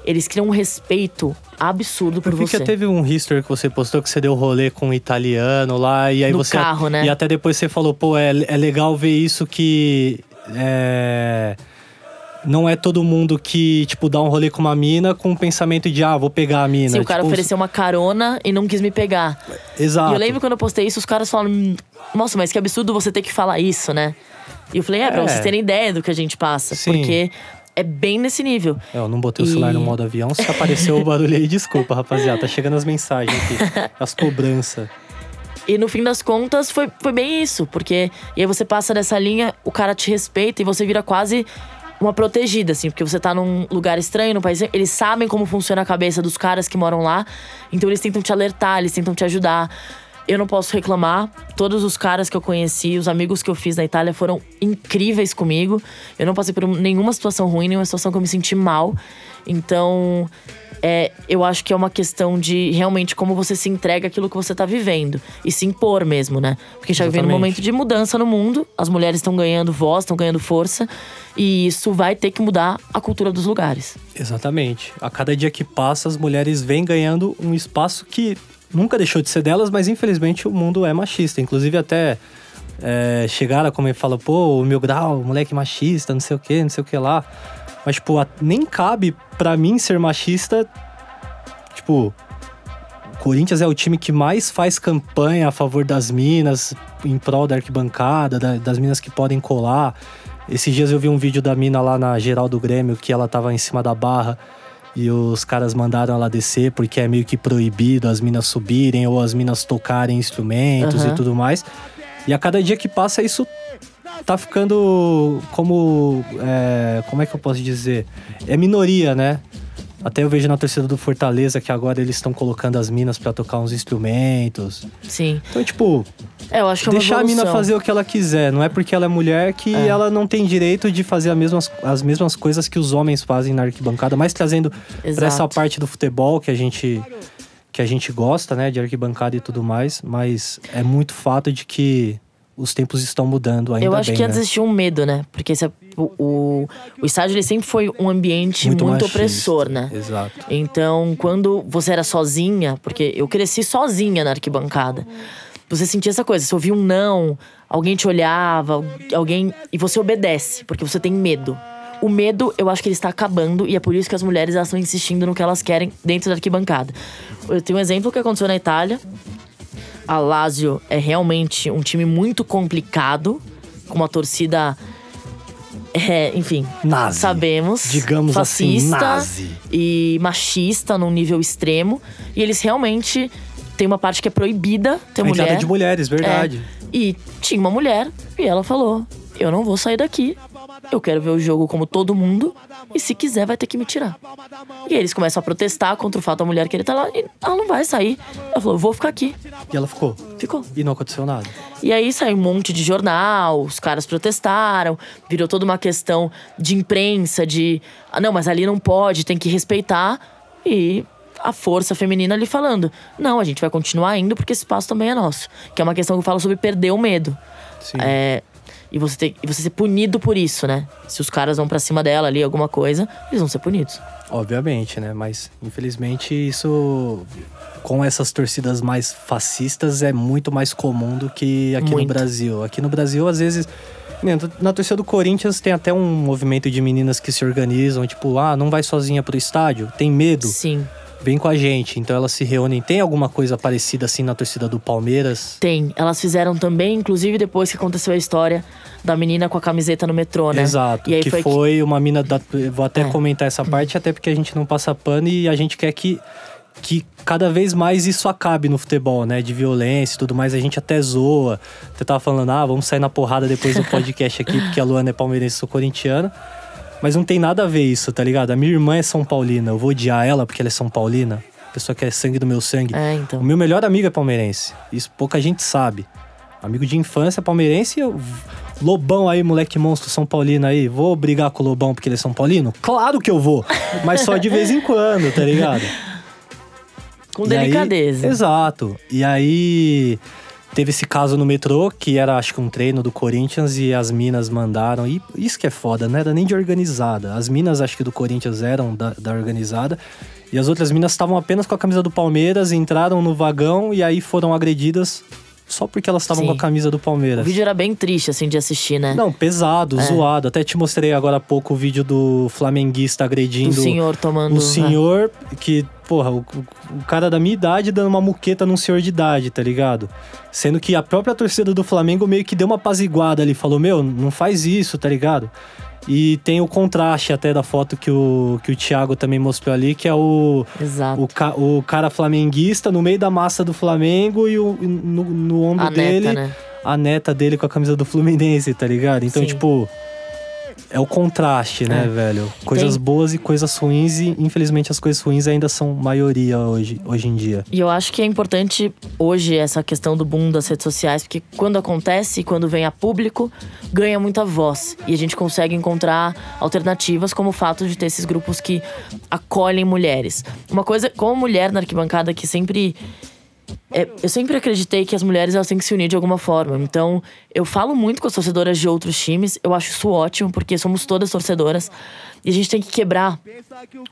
eles criam um respeito absurdo por Eu vi você. que teve um history que você postou que você deu rolê com um italiano lá e aí No você carro, né? e até depois você falou, pô, é, é legal ver isso que é, não é todo mundo que tipo dá um rolê com uma mina com o pensamento de ah, vou pegar a mina. Sim, o cara Tipo, ofereceu uma carona e não quis me pegar. Exato. E eu lembro quando eu postei isso, os caras falaram: "Hum, Nossa, mas que absurdo você ter que falar isso, né? E eu falei: É, pra É. vocês terem ideia do que a gente passa. Sim. Porque é bem nesse nível. É, Eu não botei o E- celular no modo avião, se apareceu o barulho aí, desculpa, rapaziada. Tá chegando as mensagens aqui, as cobranças. E no fim das contas, foi, foi bem isso. Porque e aí você passa dessa linha, o cara te respeita e você vira quase uma protegida, assim, porque você tá num lugar estranho, no país. Eles sabem como funciona a cabeça dos caras que moram lá, então eles tentam te alertar, eles tentam te ajudar. Eu não posso reclamar. Todos os caras que eu conheci, os amigos que eu fiz na Itália foram incríveis comigo. Eu não passei por nenhuma situação ruim, nenhuma situação que eu me senti mal. Então, é, eu acho que é uma questão de realmente como você se entrega aquilo que você tá vivendo. E se impor mesmo, né? Porque a gente tá vivendo um momento de mudança no mundo. As mulheres estão ganhando voz, estão ganhando força. E isso vai ter que mudar a cultura dos lugares. Exatamente. A cada dia que passa, as mulheres vêm ganhando um espaço que nunca deixou de ser delas, mas infelizmente o mundo é machista. Inclusive, até é, chegaram como ele fala, pô, o meu grau, moleque machista, não sei o que, não sei o que lá. Mas, tipo, nem cabe pra mim ser machista. Tipo, o Corinthians é o time que mais faz campanha a favor das minas, em prol da arquibancada, da- das minas que podem colar. Esses dias eu vi um vídeo da mina lá na geral do Grêmio, que ela tava em cima da barra e os caras mandaram ela descer porque é meio que proibido as minas subirem ou as minas tocarem instrumentos Aham. e tudo mais. E a cada dia que passa, isso tá ficando como. é, como é que eu posso dizer? É minoria, né? Até eu vejo na torcida do Fortaleza que agora eles estão colocando as minas pra tocar uns instrumentos. Sim. Então, tipo, É, eu acho que é uma deixar a mina fazer o que ela quiser. Não é porque ela é mulher que É. ela não tem direito de fazer as mesmas, as mesmas coisas que os homens fazem na arquibancada, mas trazendo pra essa parte do futebol que a gente que a gente gosta, né, de arquibancada e tudo mais, mas é muito fato de que os tempos estão mudando ainda Eu acho bem, que né? antes existia um medo, né? Porque esse é- o, o, o estádio ele sempre foi um ambiente muito, machista. opressor, né? Exato. Então, quando você era sozinha, porque eu cresci sozinha na arquibancada, você sentia essa coisa. Você ouvia um não, alguém te olhava, alguém. E você obedece, porque você tem medo. O medo, eu acho que ele está acabando e é por isso que as mulheres estão insistindo no que elas querem dentro da arquibancada. Eu tenho um exemplo que aconteceu na Itália. A Lazio é realmente um time muito complicado, com uma torcida. É, enfim, Nazi. sabemos. Digamos assim, fascista nazi. e machista num nível extremo. E eles realmente têm uma parte que é proibida ter A mulher. de mulheres, verdade. É. E tinha uma mulher e ela falou: Eu não vou sair daqui. Eu quero ver o jogo como todo mundo. E se quiser, vai ter que me tirar. E aí eles começam a protestar contra o fato da mulher querer estar lá. E ela não vai sair. Ela falou: Eu vou ficar aqui. E ela ficou. Ficou. E não aconteceu nada. E aí saiu um monte de jornal, os caras protestaram, virou toda uma questão de imprensa, de. Ah, não, mas ali não pode, tem que respeitar. E a força feminina ali falando: não, a gente vai continuar indo porque esse espaço também é nosso. Que é uma questão que eu falo sobre perder o medo. Sim. É, e você, ter, e você ser punido por isso, né? Se os caras vão pra cima dela ali, alguma coisa, eles vão ser punidos. Obviamente, né? Mas infelizmente isso com essas torcidas mais fascistas é muito mais comum do que aqui no Muito. Brasil. Aqui no Brasil, às vezes. né, Na torcida do Corinthians tem até um movimento de meninas que se organizam, tipo, ah, não vai sozinha pro estádio, tem medo, Sim, vem com a gente. Então elas se reúnem. Tem alguma coisa parecida assim na torcida do Palmeiras? tem. Elas fizeram também, inclusive depois que aconteceu a história da menina com a camiseta no metrô, né? Exato. E aí que foi foi, que- uma mina da. Vou até É. comentar essa parte, até porque a gente não passa pano e a gente quer que, que cada vez mais isso acabe no futebol, né? De violência e tudo mais. A gente até zoa. Você tava falando, ah, vamos sair na porrada depois do podcast aqui, porque a Luana é palmeirense e sou corintiana. Mas não tem nada a ver isso, tá ligado? A minha irmã é São Paulina. Eu vou odiar ela porque ela é São Paulina. Pessoa que é sangue do meu sangue. É, O então. meu melhor amigo é palmeirense. Isso pouca gente sabe. Amigo de infância palmeirense e eu... Lobão aí, moleque monstro São Paulino aí. Vou brigar com o Lobão porque ele é São Paulino? Claro que eu vou. Mas só de vez em quando, tá ligado? Com E aí- delicadeza. exato. E aí teve esse caso no metrô, que era acho que um treino do Corinthians e as minas mandaram. E isso que é foda, não era nem de organizada. As minas acho que do Corinthians eram da, da organizada. E as outras minas estavam apenas com a camisa do Palmeiras, entraram no vagão e aí foram agredidas só porque elas estavam com a camisa do O Palmeiras. vídeo era bem triste, assim, de assistir, né? Não, pesado, É. zoado. Até te mostrei agora há pouco o vídeo do flamenguista agredindo Do senhor tomando. o senhor que, porra, o, o cara da minha idade dando uma muqueta num senhor de idade, tá ligado? Sendo que a própria torcida do Flamengo meio que deu uma apaziguada ali, falou: Meu, não faz isso, tá ligado? E tem o contraste até da foto que o, que o Thiago também mostrou ali, que é o, Exato. o, o cara flamenguista no meio da massa do Flamengo e o, no, no ombro a dele neta, né? a neta dele com a camisa do Fluminense, tá ligado? Então, Sim. tipo. É o contraste, né, É. velho? Coisas Tem- boas e coisas ruins, e infelizmente as coisas ruins ainda são maioria hoje, hoje em dia. E eu acho que é importante hoje essa questão do boom das redes sociais, porque quando acontece, quando vem a público, ganha muita voz. E a gente consegue encontrar alternativas, como o fato de ter esses grupos que acolhem mulheres. Uma coisa, como mulher na arquibancada que sempre. É, eu sempre acreditei que as mulheres elas têm que se unir de alguma forma. Então, eu falo muito com as torcedoras de outros times. Eu acho isso ótimo, porque somos todas torcedoras. E a gente tem que quebrar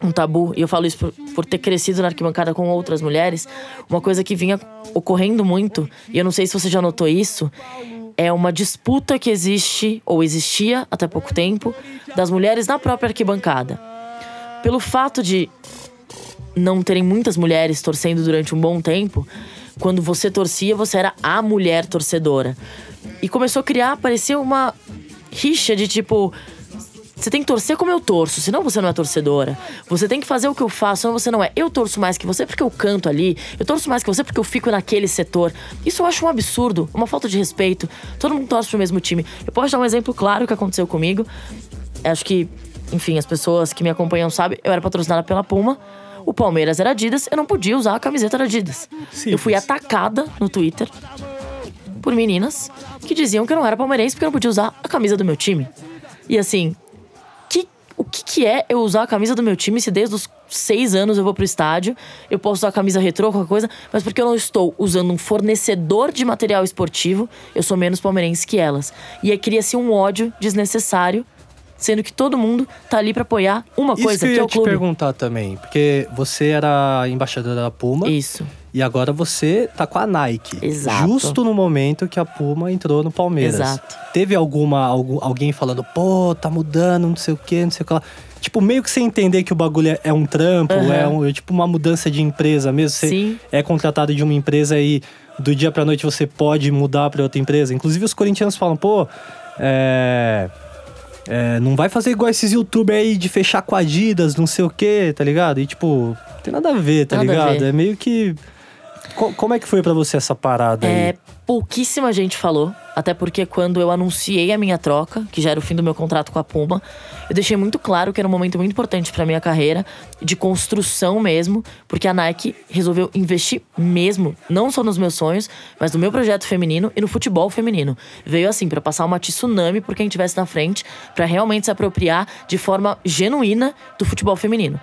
um tabu, e eu falo isso por, por ter crescido na arquibancada com outras mulheres, uma coisa que vinha ocorrendo muito, e eu não sei se você já notou isso, é uma disputa que existe, ou existia até pouco tempo, das mulheres na própria arquibancada. Pelo fato de não terem muitas mulheres torcendo durante um bom tempo, quando você torcia, você era a mulher torcedora. E começou a criar, parecia uma rixa de tipo. Você tem que torcer como eu torço, senão você não é torcedora. Você tem que fazer o que eu faço, senão você não é. Eu torço mais que você porque eu canto ali. Eu torço mais que você porque eu fico naquele setor. Isso eu acho um absurdo, uma falta de respeito. Todo mundo torce pro mesmo time. Eu posso dar um exemplo claro que aconteceu comigo. Acho que, enfim, as pessoas que me acompanham sabem, eu era patrocinada pela Puma. O Palmeiras era Adidas, eu não podia usar a camiseta da Adidas. Eu fui Simples. atacada no Twitter por meninas que diziam que eu não era palmeirense porque eu não podia usar a camisa do meu time. E assim, que, o que, que é eu usar a camisa do meu time se desde os seis anos eu vou pro estádio, eu posso usar a camisa retrô, qualquer coisa, mas porque eu não estou usando um fornecedor de material esportivo, eu sou menos palmeirense que elas. E aí cria-se um ódio desnecessário, sendo que todo mundo tá ali pra apoiar uma Isso coisa, que eu que, ia é o te clube. perguntar também, porque você era embaixadora da Puma Isso. e agora você tá com a Nike. Exato. Justo no momento que a Puma entrou no Palmeiras. Exato. Teve alguma algum, alguém falando, pô, tá mudando, não sei o que, não sei o que lá. Tipo, meio que sem entender que o bagulho é, é um trampo, Aham. é, um, é tipo uma mudança de empresa mesmo. Você Sim. é contratado de uma empresa e do dia pra noite você pode mudar pra outra empresa. Inclusive os corintianos falam, pô, é. É, não vai fazer igual esses youtubers aí de fechar com Adidas, não sei o que, tá ligado? E tipo, tem nada a ver, tá Nada ligado? É meio que. Co- como é que foi pra você essa parada É, aí? pouquíssima gente falou, até porque quando eu anunciei a minha troca, que já era o fim do meu contrato com a Puma, eu deixei muito claro que era um momento muito importante pra minha carreira, de construção mesmo, porque a Nike resolveu investir mesmo, não só nos meus sonhos, mas no meu projeto feminino e no futebol feminino. Veio assim pra passar uma tsunami por quem estivesse na frente, pra realmente se apropriar de forma genuína do futebol feminino.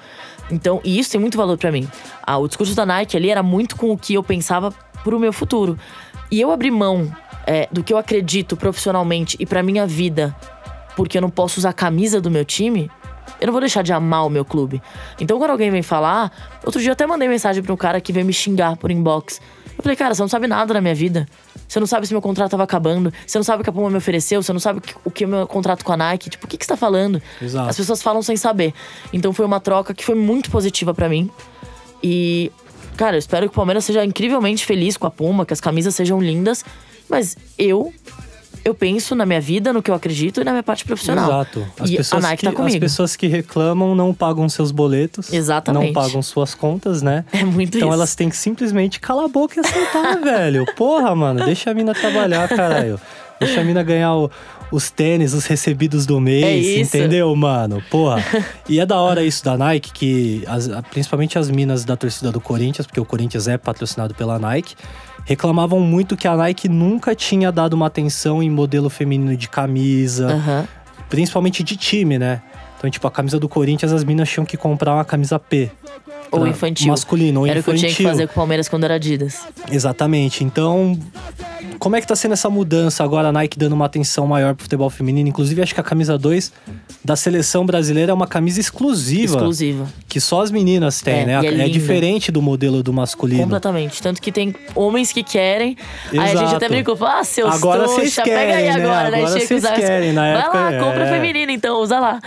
Então, e isso tem muito valor pra mim. Ah, o discurso da Nike ali era muito com o que eu pensava pro meu futuro. E eu abrir mão é, do que eu acredito profissionalmente e pra minha vida, porque eu não posso usar a camisa do meu time, eu não vou deixar de amar o meu clube. Então, quando alguém vem falar, outro dia eu até mandei mensagem pra um cara que veio me xingar por inbox. Eu falei, cara, você não sabe nada da minha vida. Você não sabe se meu contrato tava acabando. Você não sabe o que a Puma me ofereceu. Você não sabe o que- é meu contrato com a Nike. Tipo, o que, que você tá falando? Exato. As pessoas falam sem saber. Então foi uma troca que foi muito positiva pra mim. E, cara, eu espero que o Palmeiras seja incrivelmente feliz com a Puma, que as camisas sejam lindas. Mas eu, eu penso na minha vida, no que eu acredito e na minha parte profissional. Exato. As e pessoas a Nike que, tá comigo. As pessoas que reclamam não pagam seus boletos. Exatamente. Não pagam suas contas, né? É muito Então isso. elas têm que simplesmente calar a boca e aceitar, velho. Porra, mano, deixa a mina trabalhar, caralho. Deixa a mina ganhar o- os tênis, os recebidos do mês, É entendeu, mano? Porra. E é da hora isso da Nike, que as- principalmente as minas da torcida do Corinthians, porque o Corinthians é patrocinado pela Nike, reclamavam muito que a Nike nunca tinha dado uma atenção em modelo feminino de camisa, Aham. principalmente de time, né? Então, tipo, a camisa do Corinthians, as minas tinham que comprar uma camisa P. Ou infantil. Masculino, ou Era o que eu infantil. tinha que fazer com o Palmeiras quando era Adidas. Exatamente. Então, como é que tá sendo essa mudança agora, a Nike dando uma atenção maior pro futebol feminino? Inclusive, acho que a camisa 2 da seleção brasileira é uma camisa exclusiva. Exclusiva. Que só as meninas têm, É, né? é linda. diferente do modelo do masculino. Completamente. Tanto que tem homens que querem. Aí a gente Exato. até brincou, falou, ah, seus Agora trouxa, vocês pega aí querem, né? agora, né? Agora vocês Zarco. querem, na Vai época, lá, compra é. feminina então, usa lá.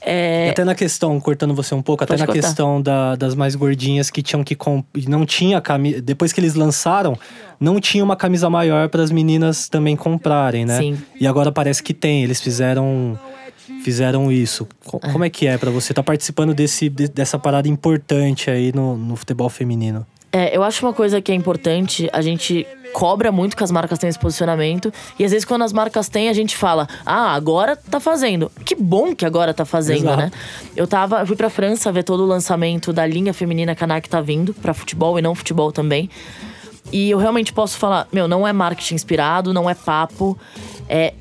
É, Até na questão, cortando você um pouco, até Pode na cortar. questão da- das mais gordinhas que tinham que comp... não tinha camisa, depois que eles lançaram, não tinha uma camisa maior para as meninas também comprarem, né? Sim. E agora parece que tem, eles fizeram fizeram isso. Co- Como é que é para você estar participando desse de- dessa parada importante aí no, no futebol feminino? É, eu acho uma coisa que é importante, a gente cobra muito que as marcas tenham esse posicionamento. E às vezes, quando as marcas têm, a gente fala: Ah, agora tá fazendo. Que bom que agora tá fazendo, Exato. né? Eu tava. Eu fui pra França ver todo o lançamento da linha feminina que a Nike tá vindo, pra futebol e não futebol também. E eu realmente posso falar, meu, não é marketing inspirado, não é papo. É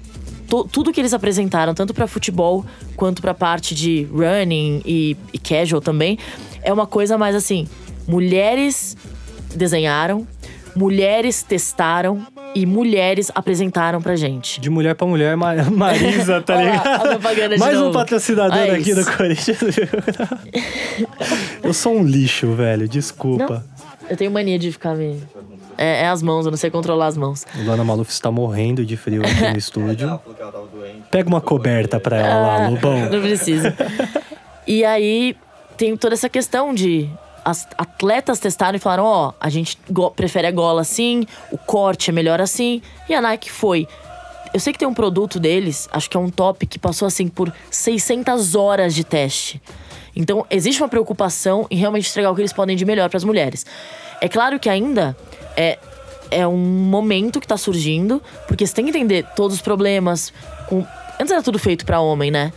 tudo que eles apresentaram, tanto pra futebol quanto pra parte de running e, e casual também, é uma coisa mais assim: mulheres desenharam, mulheres testaram e mulheres apresentaram pra gente. De mulher pra mulher, Ma- Marisa, tá lá, ligado? a propaganda de Mais um novo. patrocinador É aqui do Corinthians. eu sou um lixo, velho. Desculpa. Eu tenho mania de ficar me. É, é as mãos, eu não sei controlar as mãos. Luana Maluf está morrendo de frio aqui no estúdio. Pega uma coberta pra ela lá, Lobão. Não precisa. e aí tem toda essa questão de as atletas testaram e falaram: ó, a gente prefere a gola assim, o corte é melhor assim. E a Nike foi. Eu sei que tem um produto deles, acho que é um top, que passou assim por 600 horas de teste. Então, existe uma preocupação em realmente entregar o que eles podem de melhor para as mulheres. É claro que ainda é, é um momento que tá surgindo, porque você tem que entender todos os problemas. Com... Antes era tudo feito para homem, né?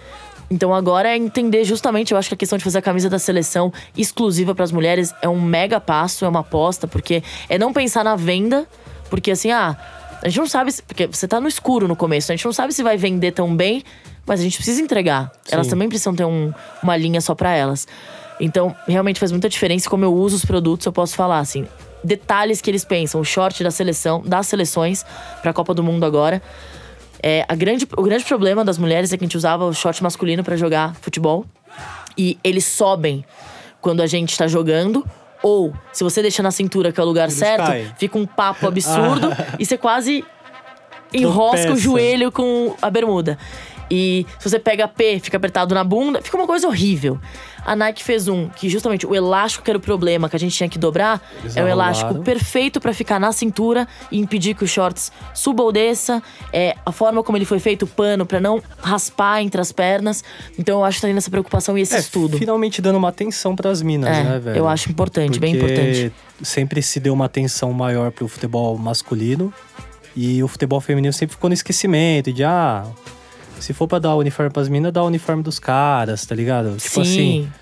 Então agora é entender justamente, eu acho que a questão de fazer a camisa da seleção exclusiva para as mulheres é um mega passo, é uma aposta, porque é não pensar na venda, porque assim, ah, a gente não sabe, se, porque você tá no escuro no começo, a gente não sabe se vai vender tão bem, mas a gente precisa entregar. Elas Sim. também precisam ter um- uma linha só para elas. Então, realmente faz muita diferença como eu uso os produtos, eu posso falar assim, detalhes que eles pensam, o short da seleção, das seleções para a Copa do Mundo agora. É, a grande, o grande problema das mulheres é que a gente usava o short masculino pra jogar futebol. E eles sobem quando a gente tá jogando. Ou, se você deixa na cintura, que é o lugar certo, caem. fica um papo absurdo e você quase enrosca o joelho com a bermuda. E se você pega P, fica apertado na bunda, fica uma coisa horrível. A Nike fez um que justamente o elástico que era o problema, que a gente tinha que dobrar, Eles é o elástico perfeito pra ficar na cintura e impedir que os shorts suba ou desça. É a forma como ele foi feito, o pano, pra não raspar entre as pernas. Então eu acho que tá tendo essa preocupação e esse É, estudo. finalmente dando uma atenção pras minas, É, né, velho? eu acho importante, bem Porque importante. Sempre se deu uma atenção maior pro futebol masculino e o futebol feminino sempre ficou no esquecimento de ah, se for pra dar uniforme pras minas, dá o uniforme dos caras, tá ligado? Tipo assim. Sim.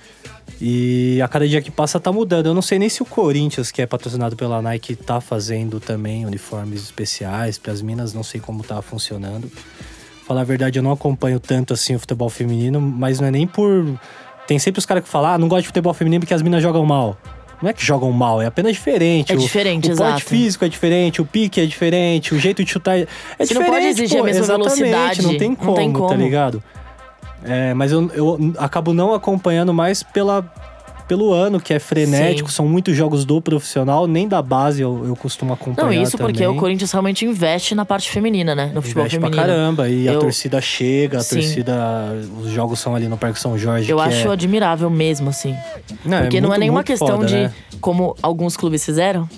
E a cada dia que passa tá mudando. Eu não sei nem se o Corinthians, que é patrocinado pela Nike, tá fazendo também uniformes especiais pras minas, não sei como tá funcionando. Falar a verdade, eu não acompanho tanto assim o futebol feminino, mas não é nem por. Tem sempre os caras que falam, ah, não gosto de futebol feminino porque as minas jogam mal. Não é que jogam mal, é apenas diferente. É O- diferente, o, exato. porte físico é diferente, o pique é diferente, o jeito de chutar é Você não diferente. pode exigir pô, a mesma exatamente, velocidade, Não tem não como, tem tá como. ligado? É, mas eu, eu acabo não acompanhando mais pela, pelo ano, que é frenético. Sim. São muitos jogos do profissional, nem da base eu, eu costumo acompanhar. Não, isso porque também. o Corinthians realmente investe na parte feminina, né? No futebol Investe pra feminino. caramba. E a Eu- torcida chega, a Sim. torcida. Os jogos são ali no Parque São Jorge. Eu acho é, admirável mesmo, assim. não, Porque não é muito, nenhuma muito questão foda, de, né? como alguns clubes fizeram,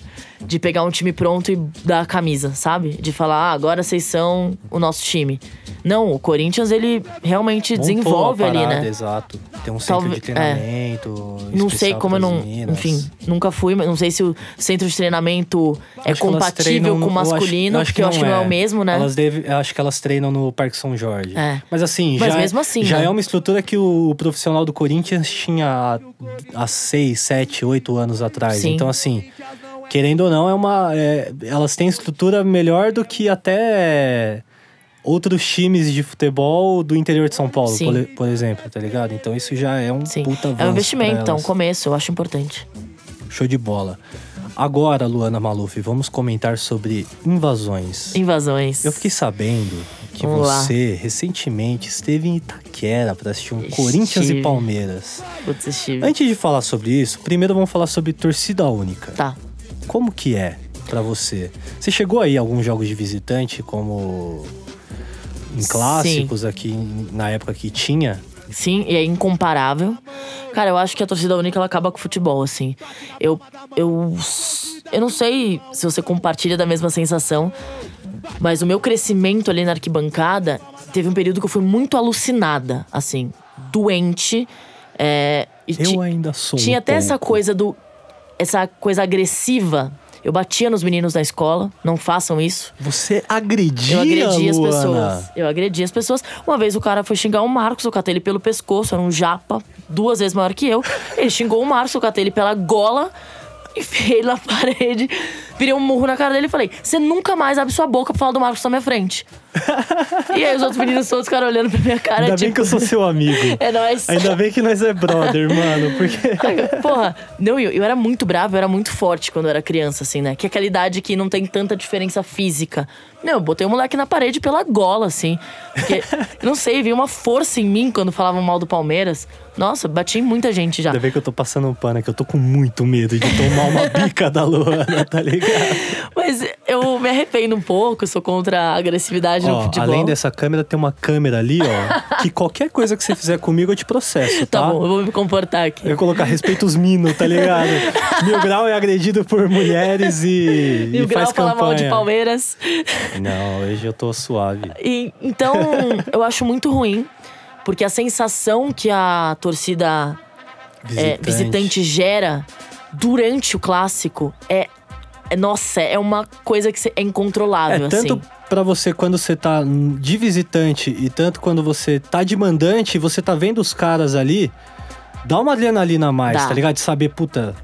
de pegar um time pronto e dar a camisa, sabe? De falar, ah, agora vocês são o nosso time. Não, o Corinthians, ele realmente Montou desenvolve a ali, parada, né? Exato. Tem um centro Talvez- de é. treinamento. Não sei como eu não. meninas. Enfim, nunca fui, mas não sei se o centro de treinamento é compatível treinam com o no- eu acho- masculino, porque eu acho que não é o mesmo, né? Elas deve, eu acho que elas treinam no Parque São Jorge. É. Mas assim, Mas já, mesmo assim, já né? é uma estrutura que o profissional do Corinthians tinha há- há seis, sete, oito anos atrás. Sim. Então, assim, querendo ou não, é uma. é, elas têm estrutura melhor do que até outros times de futebol do interior de São Paulo, por, por exemplo, tá ligado? Então isso já é um Sim. puta É um avanço investimento, é um elas. começo, eu acho importante. Show de bola. Agora, Luana Maluf, vamos comentar sobre invasões. Invasões. Eu fiquei sabendo que Vamos lá. você recentemente esteve em Itaquera para assistir um Estive. Corinthians e Palmeiras. Putz, estive. Antes de falar sobre isso, primeiro vamos falar sobre torcida única. Tá. Como que é pra você? Você chegou aí a alguns jogos de visitante, como em clássicos aqui na época que tinha? Sim, e é incomparável. Cara, eu acho que a torcida única ela acaba com o futebol, assim. Eu, eu, eu não sei se você compartilha da mesma sensação, mas o meu crescimento ali na arquibancada teve um período que eu fui muito alucinada, assim, doente. É, e Eu ainda sou tinha um até essa pouco. coisa do essa coisa agressiva. Eu batia nos meninos na escola, não façam isso. Você agredia, Eu agredia as pessoas. Eu agredia as pessoas. Uma vez o cara foi xingar o Marcos, eu catei ele pelo pescoço, era um japa, duas vezes maior que eu. Ele xingou o Marcos, eu catei ele pela gola, enfiei ele na parede, virei um murro na cara dele e falei: Você nunca mais abre sua boca pra falar do Marcos na minha frente. e aí os outros meninos todos ficaram olhando pra minha cara, Ainda tipo. bem que eu sou seu amigo. É nóis. Ainda bem que nós é brother, mano. Porque. Porra, não, eu, eu era muito bravo, eu era muito forte quando eu era criança, assim, né? Que é aquela idade que não tem tanta diferença física. Não, eu botei o moleque na parede pela gola, assim. Porque, não sei, veio uma força em mim quando falavam mal do Palmeiras. Nossa, bati em muita gente já. Ainda bem que eu tô passando um pano aqui. Eu tô com muito medo de tomar uma bica da Luana, tá ligado? Mas eu me arrependo um pouco, sou contra a agressividade no Ó, futebol. além dessa câmera, tem uma câmera ali, ó. que qualquer coisa que você fizer comigo, eu te processo, tá? Tá bom, eu vou me comportar aqui. Eu vou colocar respeito os minos, tá ligado? Mil Grau é agredido por mulheres e, o e Grau faz fala campanha. mal de Palmeiras. Não, hoje eu tô suave. E, então, eu acho muito ruim, porque a sensação que a torcida é, visitante gera durante o clássico é, é- nossa, é uma coisa que é incontrolável, É, tanto assim. pra você quando você tá de visitante e tanto quando você tá de mandante, você tá vendo os caras ali, dá uma adrenalina a mais, Dá. tá ligado? De saber, puta,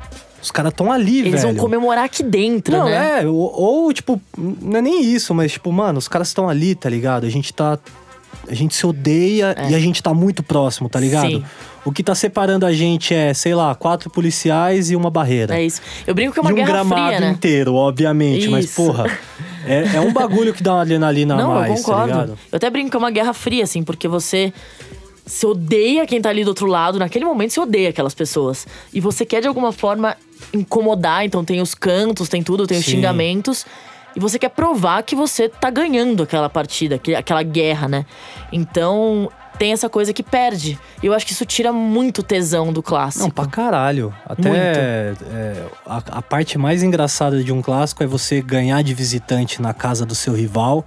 os caras tão ali, Eles velho. vão comemorar aqui dentro, Não, né? é, ou, ou, tipo, não é nem isso, mas tipo, mano, os caras estão ali, tá ligado? A gente tá. A gente se odeia É. e a gente tá muito próximo, tá ligado? Sim. O que tá separando a gente é, sei lá, quatro policiais e uma barreira. É isso. Eu brinco que é uma e um guerra gramado fria, né? inteiro, obviamente, mas Isso. porra, é, é um bagulho que dá uma adrenalina Não, a mais, eu tá concordo. ligado? eu até brinco que é uma guerra fria, assim, porque você se odeia quem tá ali do outro lado. Naquele momento você odeia aquelas pessoas. E você quer de alguma forma incomodar, então tem os cantos, tem tudo, tem os Sim. xingamentos. E você quer provar que você tá ganhando aquela partida, que- aquela guerra, né? Então tem essa coisa que perde. E eu acho que isso tira muito tesão do clássico. Não, pra caralho. Até é, a, a parte mais engraçada de um clássico é você ganhar de visitante na casa do seu rival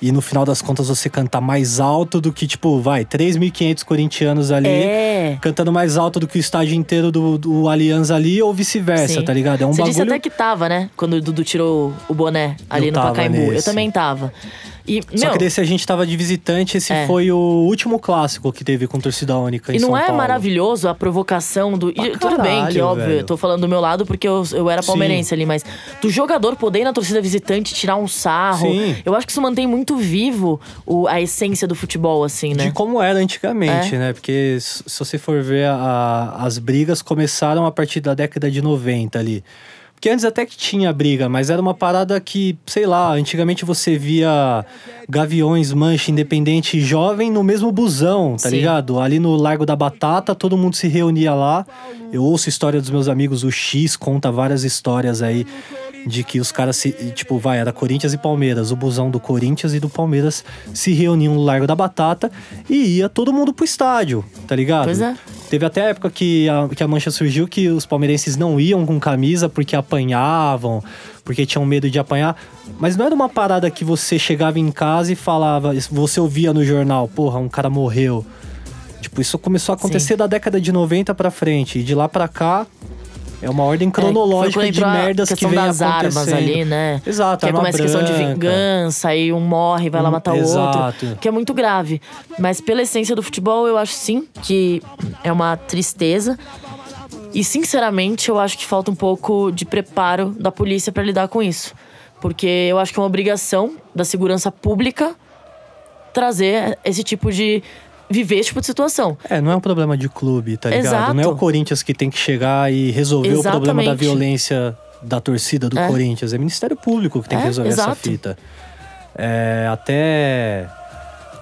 e no final das contas você cantar mais alto do que, tipo, vai, 3.500 corintianos ali. É. Cantando mais alto do que o estádio inteiro do, do Allianz ali ou vice-versa, tá ligado? É um Você bagulho. disse até que tava, né? Quando o Dudu tirou o boné ali Eu no Pacaembu. Eu nesse. também tava. E, Só meu, que desse a gente tava de visitante, esse É. foi o último clássico que teve com torcida única em E não São é Paulo. maravilhoso a provocação do. E tudo bem, que óbvio, velho. eu tô falando do meu lado porque eu, eu era Sim. palmeirense ali, mas do jogador poder ir na torcida visitante tirar um sarro. Sim. Eu acho que isso mantém muito vivo o- a essência do futebol, assim, né? De como era antigamente, É. né? Porque se você for ver, a- as brigas começaram a partir da década de 90 ali. Porque antes até que tinha briga, mas era uma parada que, sei lá, antigamente você via Gaviões, Mancha, Independente e Jovem no mesmo busão, tá Sim. ligado? Ali no Largo da Batata, todo mundo se reunia lá. Eu ouço história dos meus amigos, o X conta várias histórias aí de que os caras se. Tipo, vai, era Corinthians e Palmeiras. O busão do Corinthians e do Palmeiras se reuniam no Largo da Batata e ia todo mundo pro estádio, tá ligado? Pois é. Teve até a época que a, que a mancha surgiu que os palmeirenses não iam com camisa porque apanhavam, porque tinham medo de apanhar. Mas não era uma parada que você chegava em casa e falava, você ouvia no jornal, porra, um cara morreu. Tipo, isso começou a acontecer da década de 90 pra frente. E de lá pra cá, é uma ordem É, cronológica quando de merdas que questão vem das armas ali, né? Exato, Que começa a questão de vingança, aí um morre, vai lá Hum, matar o exato. outro. Que é muito grave. Mas pela essência do futebol, eu acho sim que é uma tristeza. E sinceramente, eu acho que falta um pouco de preparo da polícia pra lidar com isso. Porque eu acho que é uma obrigação da segurança pública trazer esse tipo de. Viver esse tipo de situação. É, não é um problema de clube, tá ligado? Exato. Não é o Corinthians que tem que chegar e resolver o problema da Exatamente. violência da torcida do É. Corinthians. É o Ministério Público que tem que É, resolver essa exato. fita. É, até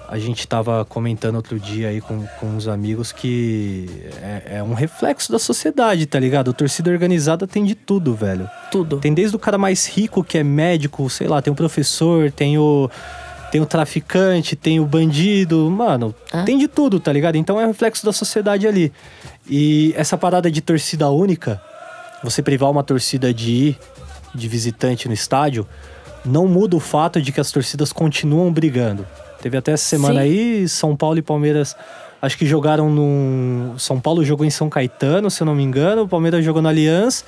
a gente tava comentando outro dia aí com, com uns amigos que é, é um reflexo da sociedade, tá ligado? A torcida organizada tem de tudo, velho. Tudo. Tem desde o cara mais rico, que é médico, sei lá, tem o professor, tem o. Tem o traficante, tem o bandido, mano, É. tem de tudo, tá ligado? Então é um reflexo da sociedade ali. E essa parada de torcida única, você privar uma torcida de ir de visitante no estádio, não muda o fato de que as torcidas continuam brigando. Teve até essa semana Sim. aí, São Paulo e Palmeiras, acho que jogaram num. São Paulo jogou em São Caetano, se eu não me engano, o Palmeiras jogou no Allianz.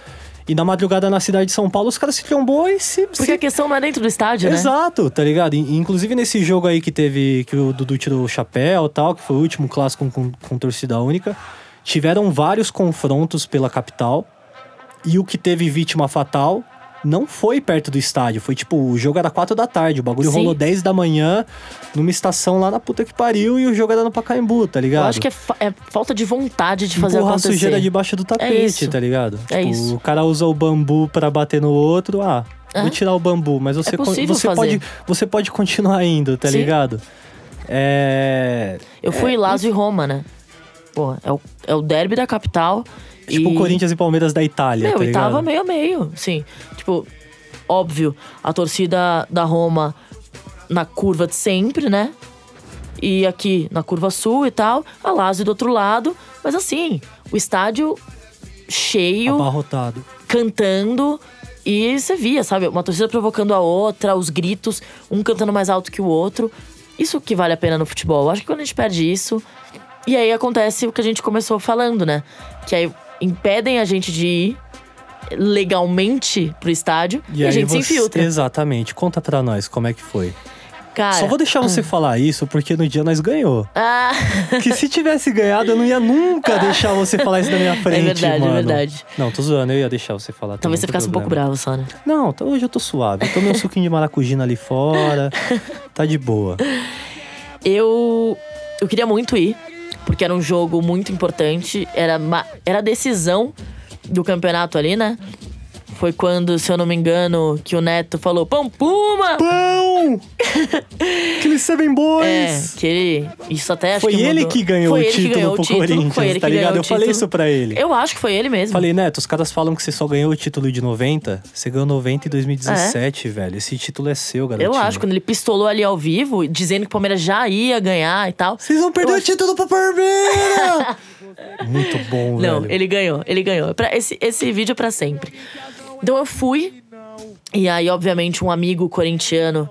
E na madrugada na cidade de São Paulo, os caras se trombou e se. Porque se... a questão não é dentro do estádio, né? Exato, tá ligado? E- Inclusive nesse jogo aí que teve, que o Dudu tirou o chapéu e tal, que foi o último clássico com, com torcida única, tiveram vários confrontos pela capital. E o que teve vítima fatal não foi perto do estádio. Foi tipo, o jogo era 4 da tarde, o bagulho Sim. rolou 10 da manhã numa estação lá na puta que pariu e o jogo era no Pacaembu, tá ligado? Eu acho que é, fa- é falta de vontade de fazer Empurrar a acontecer. sujeira debaixo do tapete, isso. tá ligado? É Tipo, isso. O cara usa o bambu pra bater no outro, ah, É. vou tirar o bambu, mas você, possível você, fazer. pode, você pode continuar indo, tá Sim. ligado? É. Eu fui Lazio e Roma, né? Pô, é o, é o derby da capital. Tipo e... Corinthians e Palmeiras da Itália, Meu, tá e tava meio a meio, sim. Tipo, óbvio, a torcida da Roma na curva de sempre, né? E aqui na curva sul e tal, a Lazio do outro lado. Mas assim, o estádio cheio, Abarrotado. cantando. E você via, sabe? Uma torcida provocando a outra, os gritos, um cantando mais alto que o outro. Isso que vale a pena no futebol. Eu acho que quando a gente perde isso. E aí acontece o que a gente começou falando, né? Que aí impedem a gente de ir legalmente pro estádio e, a aí gente se você- infiltra. Exatamente. Conta pra nós como é que foi. Cara. Só vou deixar você falar isso porque no dia nós ganhou. Ah, Que se tivesse ganhado, eu não ia nunca deixar você falar isso na minha frente, verdade, é mano. verdade. Não, tô zoando, eu ia deixar você falar. talvez você ficasse um não pouco problema. bravo só, né? Não, hoje eu tô suave. Eu tomei um suquinho de maracujina ali fora. Tá de boa. Eu, eu queria muito ir, porque era um jogo muito importante. Era, ma- era a decisão do campeonato ali, né? Foi quando, se eu não me engano, que o Neto falou: Pão Puma! Pão! Aqueles Seven É, Boys! que ele. Isso até acho Foi que ele que ganhou Foi o que título ganhou pro o título, Corinthians, foi ele tá que ligado? ganhou Eu falei isso pra ele. Eu acho que foi ele mesmo. Falei, Neto, os caras falam que você só ganhou o título de 90. Você ganhou 90 em 2017, velho. Esse título é seu, garotinho. Eu acho, quando ele pistolou ali ao vivo, dizendo que o Palmeiras já ia ganhar e tal. Vocês vão perder Eu o acho- título pro Palmeiras! Muito bom, Não, velho. ele ganhou, ele ganhou. Pra- esse, esse vídeo é pra sempre. Então eu fui, e aí, obviamente, um amigo corintiano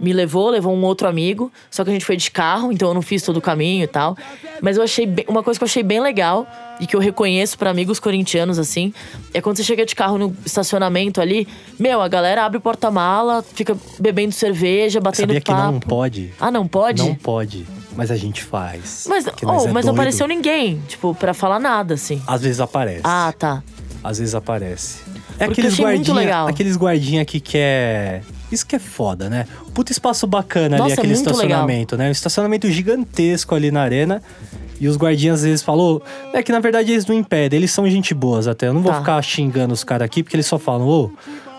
me levou, levou um outro amigo. Só que a gente foi de carro, então eu não fiz todo o caminho e tal. Mas eu achei bem- uma coisa que eu achei bem legal e que eu reconheço pra amigos corintianos, assim, é quando você chega de carro no estacionamento ali, meu, a galera abre o porta-mala, fica bebendo cerveja, batendo Sabia que papo. não pode? Ah, não pode? Não pode. Mas a gente faz. Mas, Que oh, é mas não apareceu ninguém, tipo, pra falar nada, assim. Às vezes aparece. Ah, tá. Às vezes aparece. É Porque aqueles guardinha, legal. aqueles guardinha que quer. Isso que é foda, né? Puta espaço bacana ali, Nossa, é aquele muito estacionamento, né? Um estacionamento gigantesco ali na arena. E os guardinhas às vezes falou, é que na verdade eles não impedem, eles são gente boas até. Eu não vou Tá. ficar xingando os caras aqui, porque eles só falam, ô,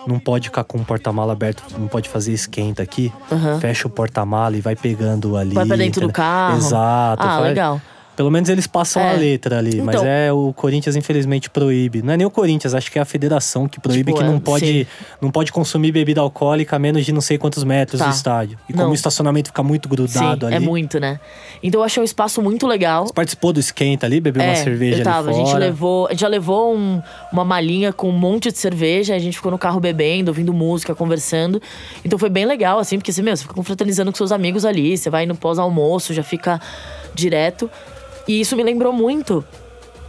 não pode ficar com o porta-mala aberto, não pode fazer esquenta aqui. Aham. Fecha o porta-mala e vai pegando ali. Vai pra dentro do entendeu? carro. Exato. Ah, legal. Pelo menos eles passam É. a letra ali, mas Então- é o Corinthians infelizmente proíbe. Não é nem o Corinthians, acho que é a federação que proíbe Tipo, que é, não pode, sim. não pode consumir bebida alcoólica a menos de não sei quantos metros Tá. do estádio. E Não. como o estacionamento fica muito grudado Sim, ali. é muito, né? Então eu achei um espaço muito legal. Participou do esquenta ali, bebeu uma é, cerveja eu tava. ali A gente fora. levou, a gente já levou um- uma malinha com um monte de cerveja, a gente ficou no carro bebendo, ouvindo música, conversando. Então foi bem legal, assim, porque você, meu, você fica confraternizando com seus amigos ali, você vai no pós-almoço, já fica direto. E isso me lembrou muito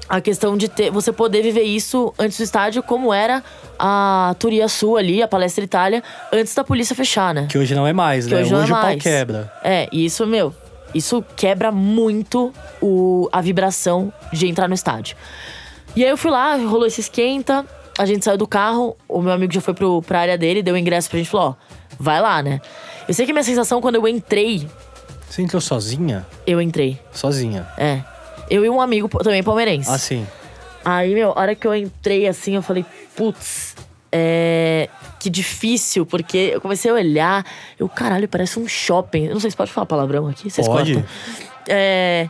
a questão de ter, você poder viver isso antes do estádio, como era a Turia Sul ali, a Palestra Itália, antes da polícia fechar, né? Que hoje não é mais, Que né? hoje não é o pau quebra. É, e isso, meu, isso quebra muito o, a vibração de entrar no estádio. E aí eu fui lá, rolou esse esquenta, a gente saiu do carro, o meu amigo já foi pro, pra área dele, deu o ingresso pra gente e falou: ó, vai lá, né? Eu sei que a minha sensação quando eu entrei, Você entrou sozinha? eu entrei. Sozinha. É. Eu e um amigo também palmeirense. Ah, sim. Aí, meu, a hora que eu entrei assim, eu falei, putz, é. Que difícil, porque eu comecei a olhar, eu, caralho, parece um shopping. Eu não sei se pode falar palavrão aqui, vocês Pode. cortam. É.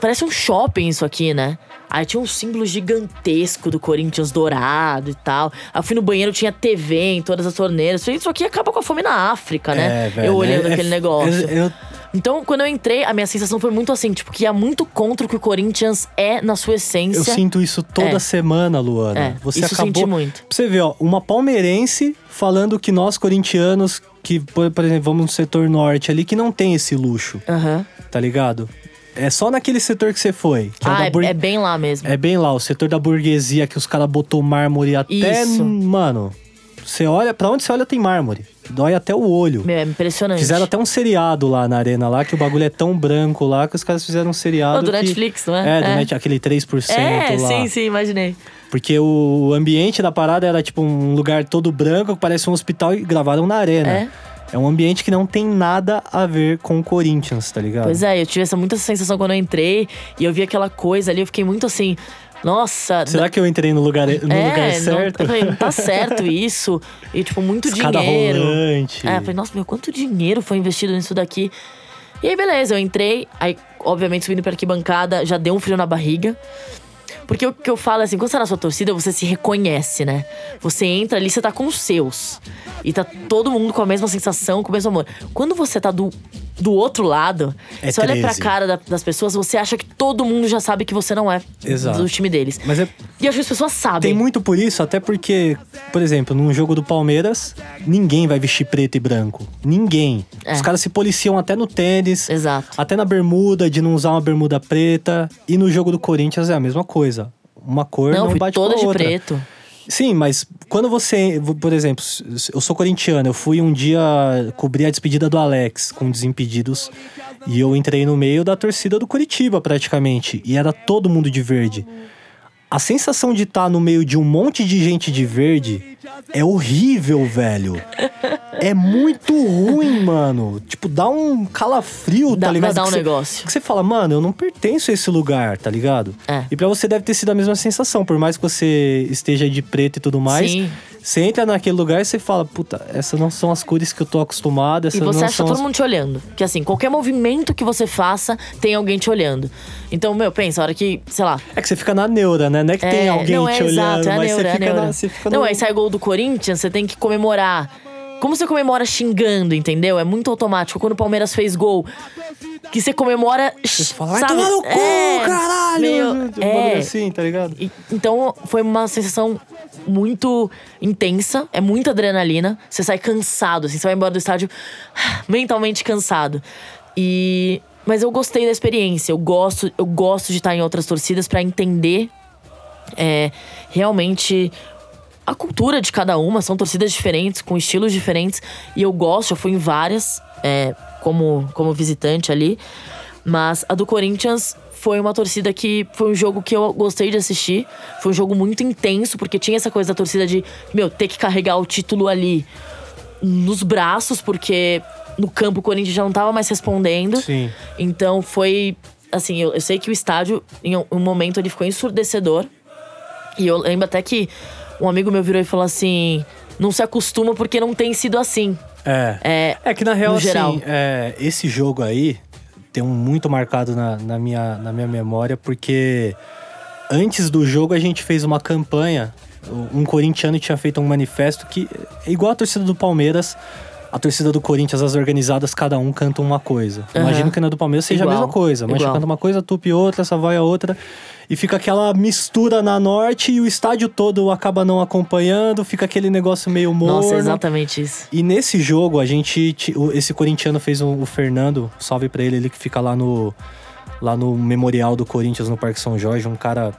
Parece um shopping isso aqui, né? Aí tinha um símbolo gigantesco do Corinthians dourado e tal. Aí eu fui no banheiro, tinha TV em todas as torneiras. Falei, isso aqui acaba com a fome na África, né? É, velho. eu olhando é- aquele negócio. Eu, eu- Então, quando eu entrei, a minha sensação foi muito assim, tipo, que ia muito contra o que o Corinthians é na sua essência. eu sinto isso toda É. semana, Luana. É, Você isso eu acabou. senti muito. Pra você ver, ó, uma palmeirense falando que nós corintianos, que, por, por exemplo, vamos no setor norte ali, que não tem esse luxo, Aham. tá ligado? É só naquele setor que você foi. Que é, Ah, é, bur- é bem lá mesmo. é bem lá, o setor da burguesia que os caras botou mármore até. Isso. Mano, você olha, pra onde você olha tem mármore. Dói até o olho. Meu, é impressionante. Fizeram até um seriado lá na arena lá, que o bagulho é tão branco lá que os caras fizeram um seriado. Oh, do que- Netflix, não é? É, do É. Net, aquele 3% É, lá. sim, sim, imaginei. Porque o ambiente da parada era tipo um lugar todo branco, que parece um hospital e gravaram na arena. É. É um ambiente que não tem nada a ver com o Corinthians, tá ligado? Pois é, eu tive essa muita sensação quando eu entrei e eu vi aquela coisa ali, eu fiquei muito assim, nossa. Será que eu entrei no lugar, no é, lugar não, certo? eu falei, não tá certo isso. E, tipo, muito Escada dinheiro. rolante. É, eu falei, nossa, meu, quanto dinheiro foi investido nisso daqui? E aí, beleza, eu entrei, aí, obviamente, subindo pra arquibancada, já deu um frio na barriga. Porque o que eu falo assim, quando você tá na sua torcida, você se reconhece, né? Você entra ali, você tá com os seus. E tá todo mundo com a mesma sensação, com o mesmo amor. Quando você tá do, do outro lado, É você olha pra 13. cara da- das pessoas, você acha que todo mundo já sabe que você não é Exato. do time deles. Mas é, E acho que as pessoas sabem. tem muito por isso, até porque, por exemplo, num jogo do Palmeiras, ninguém vai vestir preto e branco. Ninguém. É. Os caras se policiam até no tênis, Exato. até na bermuda, de não usar uma bermuda preta. E no jogo do Corinthians é a mesma coisa. Uma cor Não, não, bate toda com a de outra. preto. Sim, mas quando você, por exemplo, eu sou corintiano, eu fui um dia cobrir a despedida do Alex com Desimpedidos e eu entrei no meio da torcida do Curitiba praticamente e era todo mundo de verde. A sensação de estar no meio de um monte de gente de verde é horrível, velho. É muito ruim, mano. Tipo, dá um calafrio, Dá- tá ligado? dá um você- negócio. Que você fala, mano, eu não pertenço a esse lugar, tá ligado? É. E pra você deve ter sido a mesma sensação, por mais que você esteja de preto e tudo mais. Sim. Você entra naquele lugar e você fala, puta, essas não são as cores que eu tô acostumado, essas E você não acha são todo as... mundo te olhando. Que assim, qualquer movimento que você faça, tem alguém te olhando. Então, meu, pensa, a hora que, sei lá. É que você fica na neura, né? Não é que tem é, alguém não, te é olhando, exato, é a mas neura, você, é a fica neura. na, você fica Não, no... aí sai gol do Corinthians, você tem que comemorar. Como você comemora xingando, entendeu? É muito automático. Quando o Palmeiras fez gol, que você comemora. Você fala, vai tomar no cu, É, caralho! meio- é, assim, tá ligado? E- Então foi uma sensação muito intensa, é muita adrenalina. Você sai cansado, assim, você vai embora do estádio mentalmente cansado. E mas eu gostei da experiência. Eu gosto, eu gosto de estar em outras torcidas pra entender é, realmente a cultura de cada uma. São torcidas diferentes, com estilos diferentes. E eu gosto, eu fui em várias, é, como, como visitante ali. Mas a do Corinthians foi uma torcida que. Foi um jogo que eu gostei de assistir. Foi um jogo muito intenso, porque tinha essa coisa da torcida de, meu, ter que carregar o título ali nos braços, porque no campo o Corinthians já não tava mais respondendo. Sim. Então foi. Assim, eu, eu sei que o estádio, em um momento, ele ficou ensurdecedor. E eu lembro até que um amigo meu virou e falou assim: não se acostuma porque não tem sido assim. É. É, É que na real, assim, é, esse jogo aí tem um muito marcado na, na minha, na minha memória, porque antes do jogo a gente fez uma campanha. Um corintiano tinha feito um manifesto que igual a torcida do Palmeiras. A torcida do Corinthians, as organizadas, cada um canta uma coisa. Aham. Imagino que na do Palmeiras seja a Igual, mesma coisa. Igual. canta uma coisa, Tupi outra, Savoia outra. E fica aquela mistura na norte e o estádio todo acaba não acompanhando, fica aquele negócio meio morno. Nossa, exatamente isso. E nesse jogo, a gente. Esse corintiano fez um- o Fernando, salve pra ele, ele que fica lá no. Lá no Memorial do Corinthians, no Parque São Jorge. Um cara,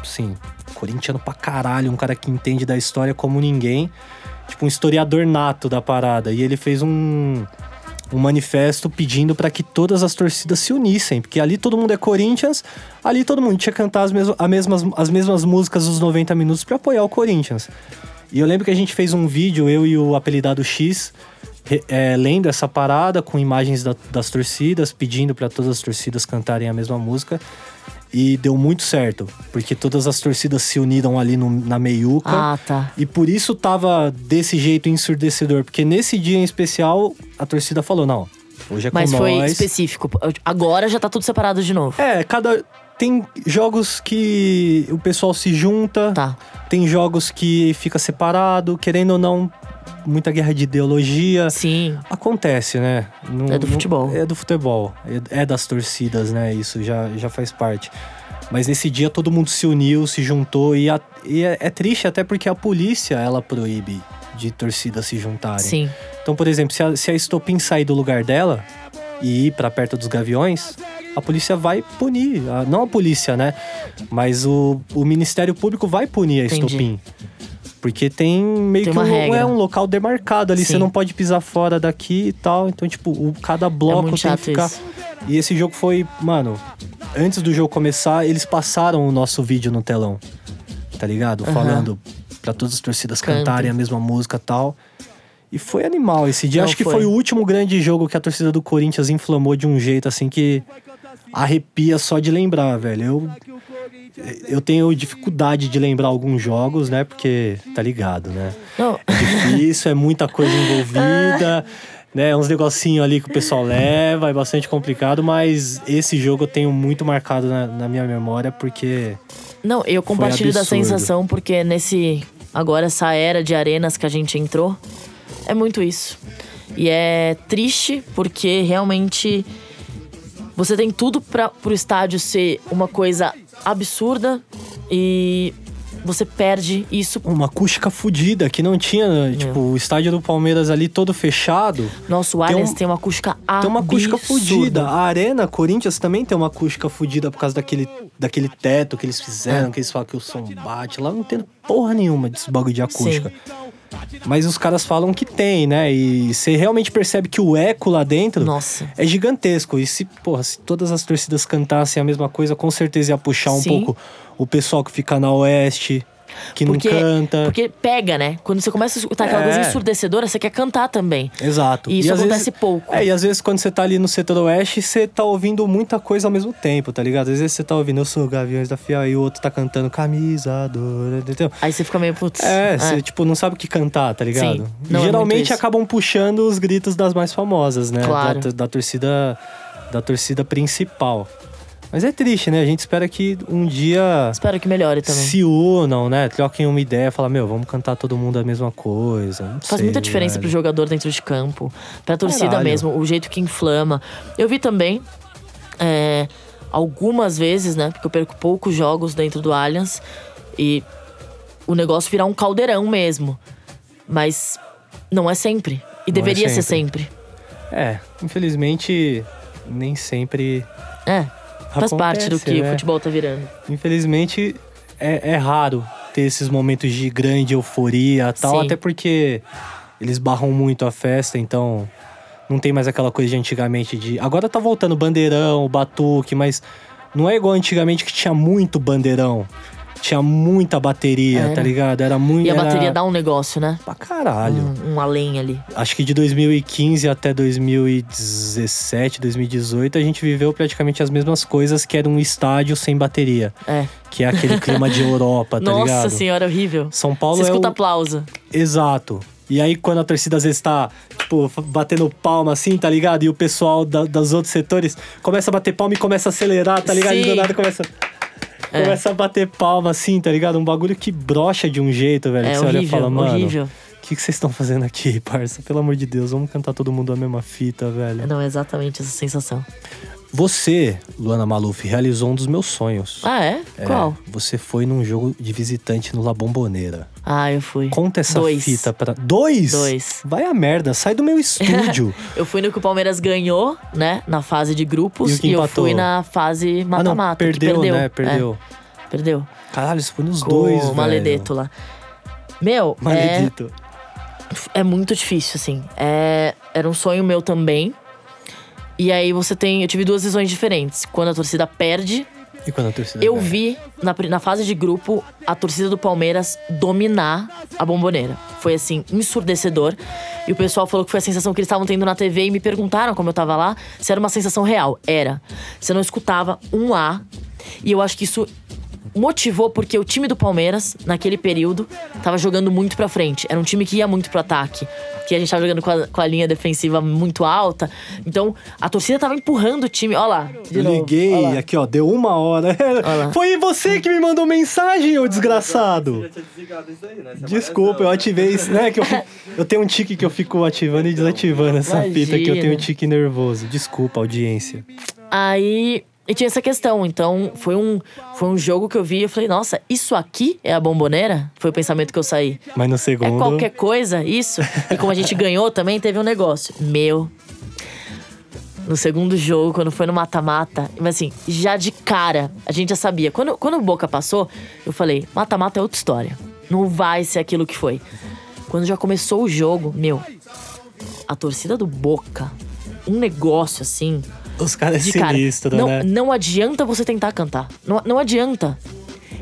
assim, corintiano pra caralho, um cara que entende da história como ninguém. Tipo, um historiador nato da parada. E ele fez um. Um manifesto pedindo pra que todas as torcidas se unissem, porque ali todo mundo é Corinthians, ali todo mundo tinha que cantar as, mesmas, a mesmas, as mesmas músicas dos 90 minutos pra apoiar o Corinthians. E eu lembro que a gente fez um vídeo, eu e o apelidado X, é, lendo essa parada com imagens da- das torcidas, pedindo pra todas as torcidas cantarem a mesma música. E deu muito certo, porque todas as torcidas se uniram ali no- na meiuca. Ah, tá. E por isso tava desse jeito ensurdecedor, porque nesse dia em especial a torcida falou: não, hoje é com Mas foi nós. específico. Agora já tá tudo separado de novo. É, cada. Tem jogos que o pessoal se junta, Tá. tem jogos que fica separado, querendo ou não, muita guerra de ideologia. Sim. Acontece, né? Não- É do futebol. É do futebol. É, é das torcidas, né? Isso já, já faz parte. Mas nesse dia todo mundo se uniu, se juntou. E, a- e é, é triste até porque a polícia, ela proíbe de torcidas se juntarem. Sim. Então, por exemplo, se a, se a Estopim sair do lugar dela e ir pra perto dos Gaviões, a polícia vai punir. A- não a polícia, né? Mas o, o Ministério Público vai punir a Entendi. estopim. Porque tem meio Tem que um, é um local demarcado ali. Você Sim. não pode pisar fora daqui e tal. Então, tipo, o, cada bloco É tem que ficar. isso. E esse jogo foi, mano, antes do jogo começar, eles passaram o nosso vídeo no telão. Tá ligado? Aham. Falando pra todas as torcidas Cantem. cantarem a mesma música e tal. E foi animal esse dia. Não, Acho que foi. foi o último grande jogo que a torcida do Corinthians inflamou de um jeito assim que arrepia só de lembrar, velho. Eu, eu tenho dificuldade de lembrar alguns jogos, né? Porque tá ligado, né? Não, É difícil, é muita coisa envolvida, né? Uns negocinhos ali que o pessoal leva, é bastante complicado, mas esse jogo eu tenho muito marcado na, na minha memória porque. Não, eu compartilho da sensação porque nesse. Agora, essa era de arenas que a gente entrou, é muito isso. E é triste porque realmente você tem tudo para pro estádio ser uma coisa absurda e você perde isso. Uma acústica fodida que não tinha, tipo, o estádio do Palmeiras ali todo fechado. Nosso Tem Allianz um- tem uma acústica Tem uma acústica absurda. fodida. A Arena Corinthians também tem uma acústica fodida por causa daquele, daquele teto que eles fizeram, que eles falam que o som bate. Lá não tem porra nenhuma desse bagulho de acústica. Mas os caras falam que tem, né? E você realmente percebe que o eco lá dentro Nossa. é gigantesco. E se, porra, se todas as torcidas cantassem a mesma coisa, com certeza ia puxar um Sim. pouco o pessoal que fica na oeste, que Porque, não canta. porque pega, né? Quando você começa a escutar aquela É. coisa ensurdecedora, você quer cantar também. Exato. E isso às acontece vezes- pouco. É, e às vezes quando você tá ali no setor oeste, você tá ouvindo muita coisa ao mesmo tempo, tá ligado? Às vezes você tá ouvindo Eu sou o Gaviões da Fiel e o outro tá cantando Camisa Dora, entendeu? Aí você fica meio, putz. É, você tipo não sabe o que cantar, tá ligado? Sim. E é geralmente isso. acabam puxando os gritos das mais famosas, né? Claro. Da, da torcida da torcida principal. Mas é triste, né? A gente espera que um dia Espero que melhore também. se unam, né? Troquem uma ideia, falar, meu, vamos cantar todo mundo a mesma coisa. Não Faz sei, muita diferença velho. pro jogador dentro de campo, pra torcida Caralho. mesmo, o jeito que inflama. Eu vi também, é, algumas vezes, né? Porque eu perco poucos jogos dentro do Allianz e o negócio virar um caldeirão mesmo. Mas não é sempre. E Não é deveria ser sempre. sempre. É, infelizmente, nem sempre. É. Faz parte do Acontece, que né? o futebol tá virando. Infelizmente, é, é raro ter esses momentos de grande euforia e tal, Sim. até porque eles barram muito a festa, então não tem mais aquela coisa de antigamente de. Agora tá voltando bandeirão, batuque, mas não é igual antigamente que tinha muito bandeirão. Tinha muita bateria, Era. tá ligado? Era muito. E a era bateria dá um negócio, né? Pra caralho. Um, um além ali. Acho que de 2015 até 2017, 2018, a gente viveu praticamente as mesmas coisas que era um estádio sem bateria. É. Que é aquele clima de Europa, tá Nossa ligado? senhora, horrível. São Paulo Você é escuta o... aplauso. Exato. E aí, quando a torcida às vezes tá, tipo, batendo palma assim, tá ligado? E o pessoal da, dos outros setores começa a bater palma e começa a acelerar, tá ligado? E do Sim. nada começa. É. Começa a bater palma assim, tá ligado? Um bagulho que brocha de um jeito, velho. É que você olha e horrível, fala, mano. horrível. O que, que vocês estão fazendo aqui, parça? Pelo amor de Deus, vamos cantar todo mundo a mesma fita, velho. Não, é exatamente essa sensação. Você, Luana Maluf, realizou um dos meus sonhos. Ah, é? É, Qual? Você foi num jogo de visitante no La Bombonera. Ah, eu fui. Conta essa Dois. fita pra. Dois? Dois. Vai a merda, sai do meu estúdio. Eu fui no que o Palmeiras ganhou, né? Na fase de grupos. E E, o que eu empatou? fui na fase ah, mata-mata. que perdeu, perdeu, né? Perdeu. É, perdeu. Caralho, você foi nos Com dois, o. Maledeto lá. Meu, é, Maledito. é muito difícil, assim. É, era um sonho meu também. E aí você tem. Eu tive duas visões diferentes. Quando a torcida perde, E quando a torcida eu ganha? vi na, na fase de grupo a torcida do Palmeiras dominar a bomboneira. Foi assim, ensurdecedor. E o pessoal falou que foi a sensação que eles estavam tendo na TV e me perguntaram, como eu tava lá, se era uma sensação real. Era. Você não escutava um A. E eu acho que isso motivou porque o time do Palmeiras, naquele período, tava jogando muito pra frente. Era um time que ia muito pro ataque. Que a gente tava jogando com a, com a linha defensiva muito alta. Então, a torcida tava empurrando o time. Olha lá. de Eu novo. liguei, Olha lá. aqui ó, deu uma hora. Foi você que me mandou mensagem, ô desgraçado. Desculpa, eu ativei isso, né? Que eu, eu tenho um tique que eu fico ativando e desativando essa fita que eu tenho um Imagina. tique nervoso. Desculpa, audiência. Aí. E tinha essa questão, então foi um, foi um jogo que eu vi e eu falei, nossa, isso aqui é a bomboneira? Foi o pensamento que eu saí. Mas no É segundo. qualquer coisa, isso? E como a gente ganhou também, teve um negócio. Meu. no segundo jogo, quando foi no mata-mata. Mas assim, já de cara, a gente já sabia. Quando, quando o Boca passou, eu falei: mata-mata é outra história. Não vai ser aquilo que foi. Quando já começou o jogo, meu, a torcida do Boca, um negócio assim. Os caras é de cara, sinistro, não, né? não adianta você tentar cantar. Não, não adianta.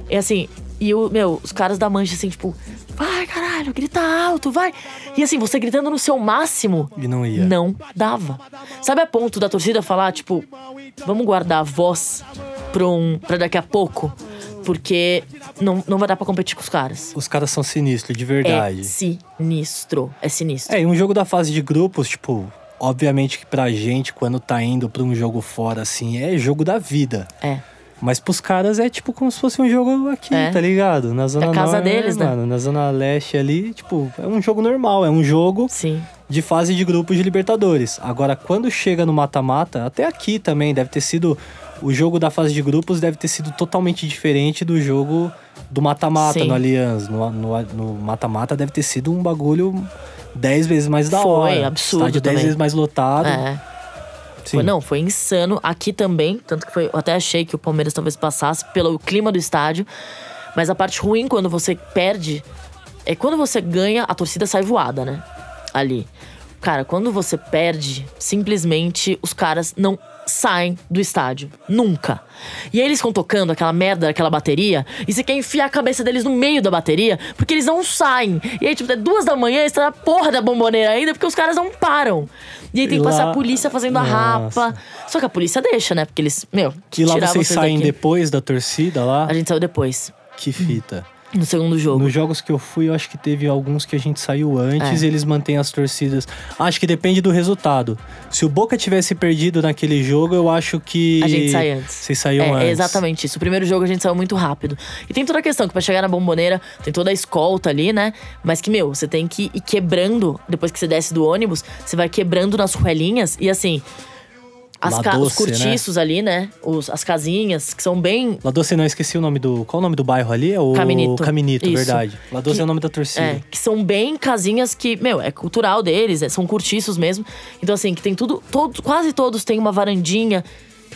É assim, e o, meu, os caras da mancha assim, tipo, vai caralho, grita alto, vai. E assim, você gritando no seu máximo. E não ia. Não dava. Sabe a ponto da torcida falar, tipo, vamos guardar a voz pra, um, pra daqui a pouco? Porque não, não vai dar pra competir com os caras. Os caras são sinistros, de É verdade. sinistro. É sinistro. É, e um jogo da fase de grupos, tipo, obviamente que pra gente, quando tá indo pra um jogo fora, assim, é jogo da vida. É. Mas pros caras é tipo como se fosse um jogo aqui, É. tá ligado? Na zona É a casa norte, deles, né? mano, Na zona leste ali, tipo, é um jogo normal, é um jogo Sim. de fase de grupos de Libertadores. Agora, quando chega no mata-mata, até aqui também deve ter sido. O jogo da fase de grupos deve ter sido totalmente diferente do jogo do mata-mata no Allianz. No mata-mata deve ter sido um bagulho 10 vezes mais da Foi, hora. absurdo Estádio 10 também. vezes mais lotado. É. Foi, não, foi insano. Aqui também, tanto que foi, eu até achei que o Palmeiras talvez passasse pelo clima do estádio. Mas a parte ruim quando você perde é quando você ganha, a torcida sai voada, né? Ali. Cara, quando você perde, simplesmente os caras não saem do estádio. Nunca. E aí eles ficam tocando aquela merda daquela bateria e você quer enfiar a cabeça deles no meio da bateria porque eles não saem. E aí, tipo, é duas da manhã, estão na porra da bomboneira ainda porque os caras não param. E aí tem que passar lá- a polícia fazendo a Nossa. rapa. Só que a polícia deixa, né? Porque eles, meu, E lá tirar vocês saem daqui. depois da torcida lá? A gente saiu depois, Que fita. No segundo jogo. Nos jogos que eu fui, eu acho que teve alguns que a gente saiu antes É. e eles mantêm as torcidas. Acho que depende do resultado. Se o Boca tivesse perdido naquele jogo, eu acho que. A gente sai antes. Vocês saíam é, antes. é exatamente isso. O primeiro jogo a gente saiu muito rápido. E tem toda a questão que pra chegar na bomboneira, tem toda a escolta ali, né? Mas que, meu, você tem que ir quebrando, depois que você desce do ônibus, você vai quebrando nas ruelinhas e assim. As La ca- os Doce, né? cortiços ali, né? Os, as casinhas, que são bem. Lá Doce, não esqueci o nome do. Qual o nome do bairro ali? É o Caminito. Caminito, Isso. verdade. Lá Doce Que- é o nome da torcida. É, que são bem casinhas que, meu, é cultural deles, é- são cortiços mesmo. Então, assim, que tem tudo, todos, quase todos têm uma varandinha.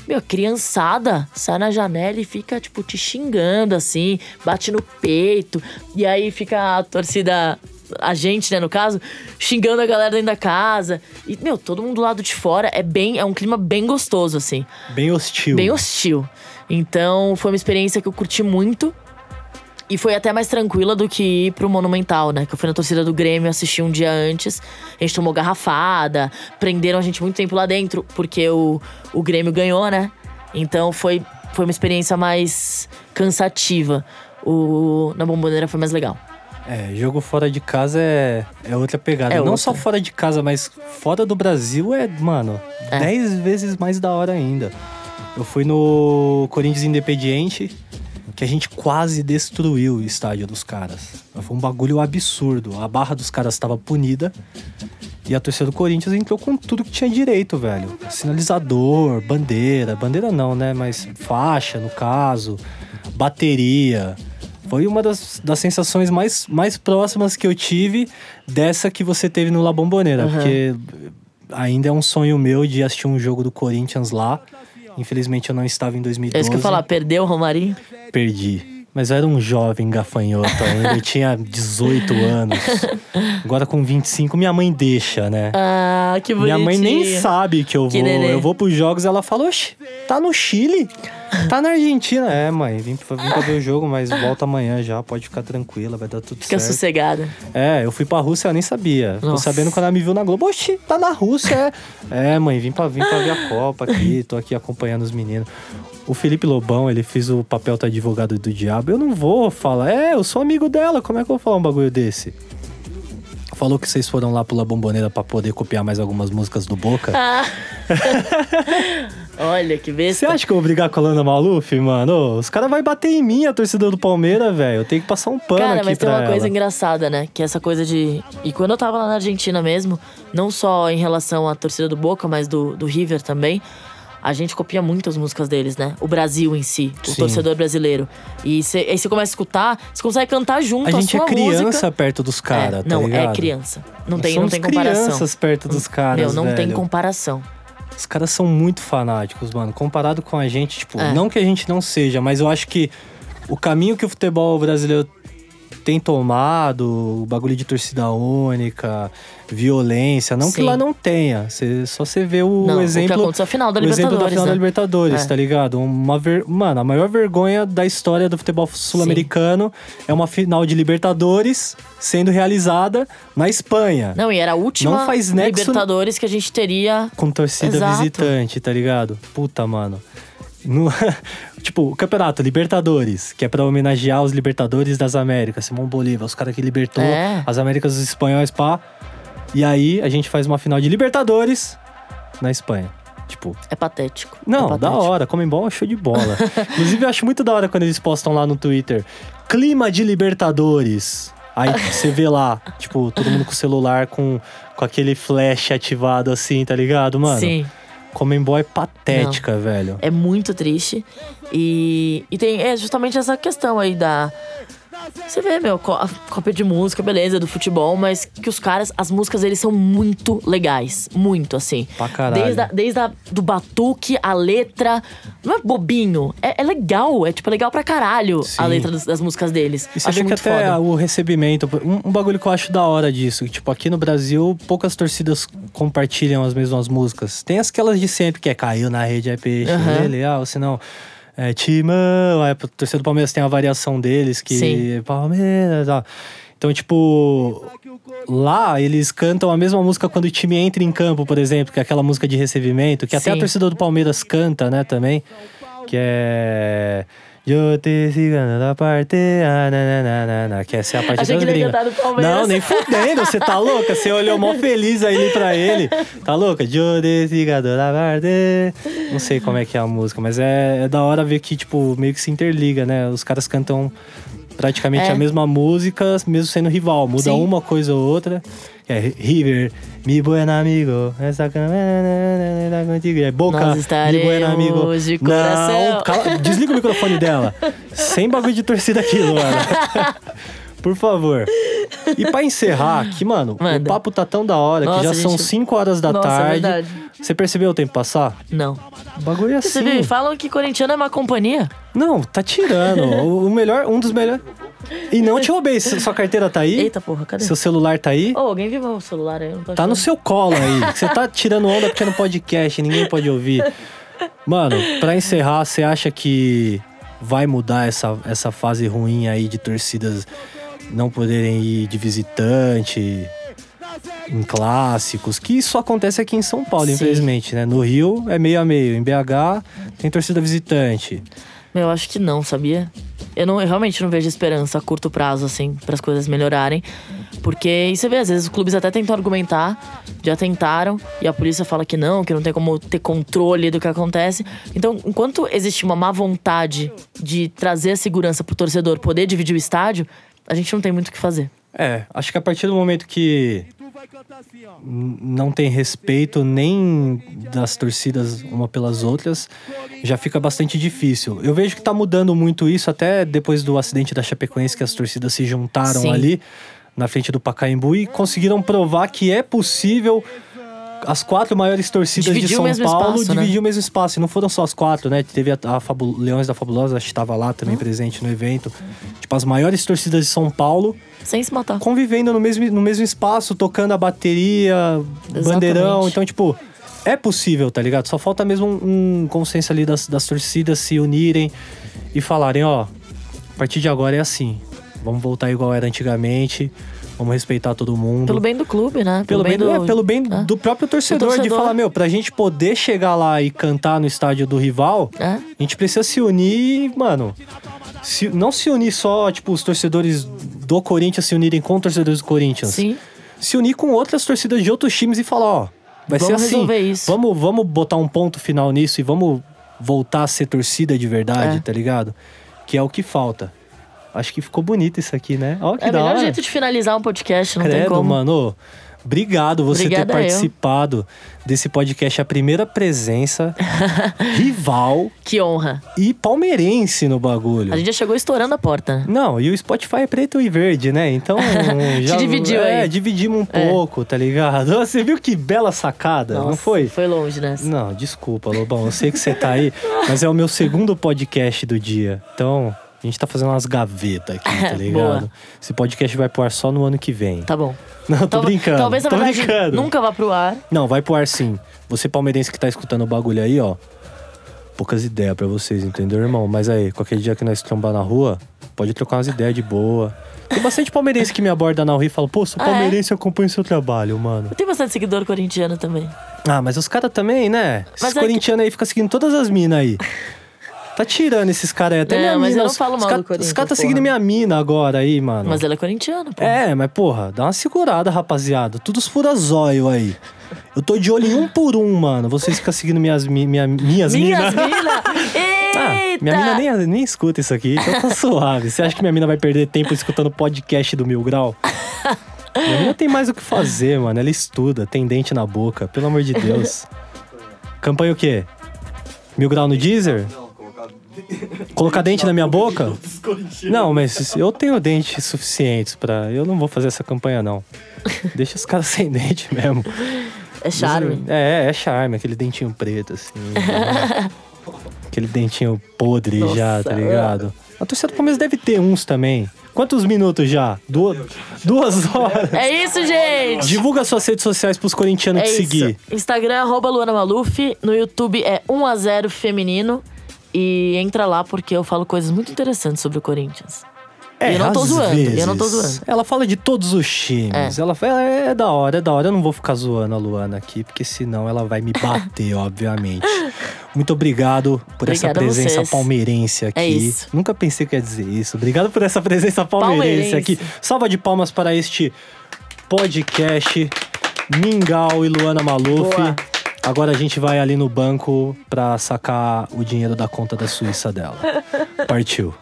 Meu, criançada sai na janela e fica, tipo, te xingando, assim, bate no peito. E aí fica a torcida, a gente, né, no caso, xingando a galera dentro da casa. E, meu, todo mundo do lado de fora é bem, é um clima bem gostoso, assim Bem hostil. bem hostil. Então foi uma experiência que eu curti muito. E foi até mais tranquila do que ir pro Monumental, né? Que eu fui na torcida do Grêmio assistir um dia antes. A gente tomou garrafada, prenderam a gente muito tempo lá dentro, porque o, o Grêmio ganhou, né? Então foi, foi uma experiência mais cansativa. O, na Bomboneira foi mais legal. É, jogo fora de casa é, é outra pegada. É Não outra. só fora de casa, mas fora do Brasil é, mano, É. 10 vezes mais da hora ainda. Eu fui no Corinthians Independiente, que a gente quase destruiu o estádio dos caras. Foi um bagulho absurdo. A barra dos caras estava punida. E a torcida do Corinthians entrou com tudo que tinha direito, velho. Sinalizador, bandeira. Bandeira não, né? Mas faixa, no caso. Bateria. Foi uma das, das sensações mais, mais próximas que eu tive dessa que você teve no La Bombonera. Aham. Porque ainda é um sonho meu de assistir um jogo do Corinthians lá. Infelizmente eu não estava em 2012. É isso que eu falar, perdeu o Romarinho? Perdi. Mas eu era um jovem gafanhoto. Eu tinha 18 anos. Agora com 25, minha mãe deixa, né? Ah, que Minha bonitinho. mãe nem sabe que eu vou. Eu vou pros jogos ela fala, oxe, tá no Chile? Tá na Argentina. É, mãe, vim pra, vim pra ver o jogo, mas volta amanhã já, pode ficar tranquila, vai dar tudo Fica certo. sossegada. É, eu fui pra Rússia, ela nem sabia. Tô sabendo quando ela me viu na Globo. Oxi, tá na Rússia, é. É, mãe, vim pra, vim pra ver a Copa aqui, tô aqui acompanhando os meninos. O Felipe Lobão, ele fez o papel do advogado do diabo. Eu não vou falar, é, eu sou amigo dela, como é que eu vou falar um bagulho desse? Falou que vocês foram lá pela Bomboneira pra poder copiar mais algumas músicas do Boca. Ah. Olha, que Você besta. acha que eu vou brigar com a Lana Maluf, mano? Os caras vão bater em mim, a torcida do Palmeiras, velho. Eu tenho que passar um pano Cara, aqui mas tem pra uma coisa ela. engraçada, né? Que é essa coisa de. E quando eu tava lá na Argentina mesmo, não só em relação à torcida do Boca, mas do, do River também, a gente copia muito as músicas deles, né? O Brasil em si, o Sim. torcedor brasileiro. E cê, aí você começa a escutar, você consegue cantar junto A a, gente é criança música. perto dos caras, é, tá não, ligado? é criança. Não Nós tem, não tem comparação. crianças perto dos caras, Meu, não tem velho. comparação. Os caras são muito fanáticos, mano. Comparado com a gente, tipo, É. não que a gente não seja, mas eu acho que o caminho que o futebol brasileiro tem tomado, o bagulho de torcida única, violência, não que Sim. lá não tenha. Cê, só você vê o Não, o que exemplo. na final da o exemplo da final né? da Libertadores, É. tá ligado? Uma ver... Mano, a maior vergonha da história do futebol sul-americano é uma final de Libertadores sendo realizada na Espanha. Não, e era a última Não faz nexo- Libertadores que a gente teria. com torcida Exato. visitante, tá ligado? Puta, mano. No- tipo, o campeonato Libertadores, que é pra homenagear os Libertadores das Américas, Simão Bolívar, os caras que libertou É. as Américas dos espanhóis, pá. E aí a gente faz uma final de Libertadores na Espanha. Tipo, É patético. não, é da patético. hora, Comembol é show de bola. Inclusive, eu acho muito da hora quando eles postam lá no Twitter: clima de Libertadores. Aí você vê lá, tipo, todo mundo com o celular com, com aquele flash ativado assim, tá ligado, mano? Sim. Comembol é patética, velho. É muito triste. E, e tem é justamente essa questão aí da. Você vê, meu, cópia de música, beleza, do futebol, mas que os caras, as músicas eles são muito legais. Muito, assim. Pra caralho. Desde, a, desde a, do batuque, a letra. Não é bobinho. É, é legal. É tipo legal pra caralho Sim. a letra das, das músicas deles. E você Acho vê que muito até foda. o recebimento. Um, um bagulho que eu acho da hora disso. Tipo, aqui no Brasil, poucas torcidas compartilham as mesmas músicas. Tem aquelas de sempre, que é caiu na rede, é peixe, é legal, senão. É Timão, é, pro torcedor do Palmeiras tem a variação deles, que Sim. Palmeiras, ó. Então, tipo, lá eles cantam a mesma música quando o time entra em campo, por exemplo, que é aquela música de recebimento, que até a Sim. torcida do Palmeiras canta, né, também, que é. Eu te sigando da parte. ah, na, na, na, na, que essa é a parte Achei das gringas. Não, nem fudendo, você tá louca? Você olhou mó feliz aí pra ele. Tá louca? Eu te sigando da parte. Não sei como é que é a música, mas é, é da hora ver que, tipo, meio que se interliga, né? Os caras cantam praticamente É. a mesma música, mesmo sendo rival. Muda Sim. uma coisa ou outra. É River, mi buen amigo, essa câmera contigo. É Boca, mi buen amigo. coração. Não, cala- desliga o microfone dela. Sem bagulho de torcida aqui, Luana. Por favor. E pra encerrar aqui, mano, Manda. o papo tá tão da hora Nossa, que já são gente. 5 horas da Nossa, é tarde. verdade. Você percebeu o tempo passar? Não. O bagulho é assim. Você viu? Falam que corintiano é uma companhia. Não, tá tirando. o melhor, um dos melhores. E não te roubei. Sua carteira tá aí? Eita porra, cadê? Seu celular tá aí? Ô, alguém viu meu celular aí? Tá no achando. seu colo aí. Você tá tirando onda porque é no podcast, ninguém pode ouvir. Mano, pra encerrar, você acha que vai mudar essa, essa fase ruim aí de torcidas não poderem ir de visitante em clássicos? Que isso acontece aqui em São Paulo, Sim. infelizmente, né? No Rio é meio a meio, em BH tem torcida visitante. Meu, eu acho que não, sabia? Eu, não, eu realmente não vejo esperança a curto prazo, assim, para as coisas melhorarem. Porque, e você vê, às vezes os clubes até tentam argumentar, já tentaram, e a polícia fala que não, que não tem como ter controle do que acontece. Então, enquanto existe uma má vontade de trazer a segurança pro torcedor poder dividir o estádio, a gente não tem muito o que fazer. É, acho que a partir do momento que não tem respeito nem das torcidas uma pelas outras, já fica bastante difícil. Eu vejo que tá mudando muito isso até depois do acidente da Chapecoense que as torcidas se juntaram Sim. ali na frente do Pacaembu e conseguiram provar que é possível as quatro maiores torcidas Dividir de São Paulo espaço, né? dividir o mesmo espaço. E não foram só as quatro, né? Teve a, a Fabu- Leões da Fabulosa, acho que estava lá também presente no evento. Tipo, as maiores torcidas de São Paulo Sem se matar. convivendo no mesmo, no mesmo espaço, tocando a bateria, Exatamente. bandeirão. Então, tipo, é possível, tá ligado? Só falta mesmo um, um consenso ali das, das torcidas se unirem e falarem, ó, a partir de agora é assim. Vamos voltar igual era antigamente. Vamos respeitar todo mundo. Pelo bem do clube, né? Pelo bem, do, é, pelo bem É. do próprio torcedor, de torcedor. falar, meu, pra gente poder chegar lá e cantar no estádio do rival, É. a gente precisa se unir, mano. se- não se unir só, tipo, os torcedores do Corinthians se unirem com os torcedores do Corinthians. Sim. Se unir com outras torcidas de outros times e falar, ó, vai Vamos ser assim. resolver isso. Vamos, vamos botar um ponto final nisso e vamos voltar a ser torcida de verdade, É. tá ligado? Que é o que falta. Acho que ficou bonito isso aqui, né? Ó, que É o melhor hora. jeito de finalizar um podcast, não tem Credo, como. mano. Obrigado você Obrigada ter eu. participado desse podcast, a primeira presença rival Que honra. e palmeirense no bagulho. A gente já chegou estourando a porta. né? Não, e o Spotify é preto e verde, né? Então. já, dividiu é, aí. dividimos um É. pouco, tá ligado? Você viu que bela sacada, não Nossa, foi? Foi longe nessa. Não, desculpa, Lobão. Eu sei que você tá aí, mas é o meu segundo podcast do dia. Então, a gente tá fazendo umas gavetas aqui, tá ligado? Esse podcast vai pro ar só no ano que vem. Tá bom. Não, tô brincando. Talvez, na tô verdade, brincando. nunca vá pro ar. Não, vai pro ar sim. Você palmeirense que tá escutando o bagulho aí, ó. Poucas ideias pra vocês, entendeu, irmão? Mas aí, qualquer dia que nós trombar na rua, pode trocar umas ideias de boa. Tem bastante palmeirense que me aborda na rua e fala, pô, sou Ah, é? palmeirense e acompanho seu trabalho, mano. Eu tenho bastante seguidor corintiano também. Ah, mas os caras também, né? Esses Mas é que- corintianos aí ficam seguindo todas as minas aí. Tá tirando esses caras aí. Até Não, minha mas mina. eu não falo mal ca- do Corinthians, Os caras tá seguindo minha mina agora aí, mano. Mas ela é corintiana, pô. É, mas porra, dá uma segurada, rapaziada. Tudo os furazóio aí. Eu tô de olho em um por um, mano. Vocês ficam seguindo minhas, mi- minha, minhas Minhas minas. minas! Ah, Eita! minha mina nem, nem escuta isso aqui, então tá suave. Você acha que minha mina vai perder tempo escutando podcast do Mil Grau? Minha mina tem mais o que fazer, mano. Ela estuda, tem dente na boca, pelo amor de Deus. Campanha o quê? Mil Grau no Deezer? Colocar dente na minha boca? Não, mas eu tenho dentes suficientes pra. Eu não vou fazer essa campanha, não. Deixa os caras sem dente mesmo. É charme. É, é charme, aquele dentinho preto, assim. né? aquele dentinho podre Nossa, já, tá ligado? A torcida do Palmeiras deve ter uns também. Quantos minutos já? Duas, duas horas. É isso, gente! Divulga suas redes sociais pros corintianos É te isso. seguir. Instagram, arroba Luana Maluf. No YouTube é 1x0 feminino. E entra lá porque eu falo coisas muito interessantes sobre o Corinthians. E eu não tô É, zoando, vezes, eu não tô zoando. Ela fala de todos os times. Ela fala, é, é da hora, é da hora. Eu não vou ficar zoando a Luana aqui, porque senão ela vai me bater, obviamente. Muito obrigado por essa Obrigada presença palmeirense aqui. É isso. Nunca pensei que ia dizer isso. Obrigado por essa presença palmeirense, Palmeirense. aqui. Salva de palmas para este podcast. Mingau e Luana Maluf. Boa. Agora a gente vai ali no banco pra sacar o dinheiro da conta da Suíça dela. Partiu.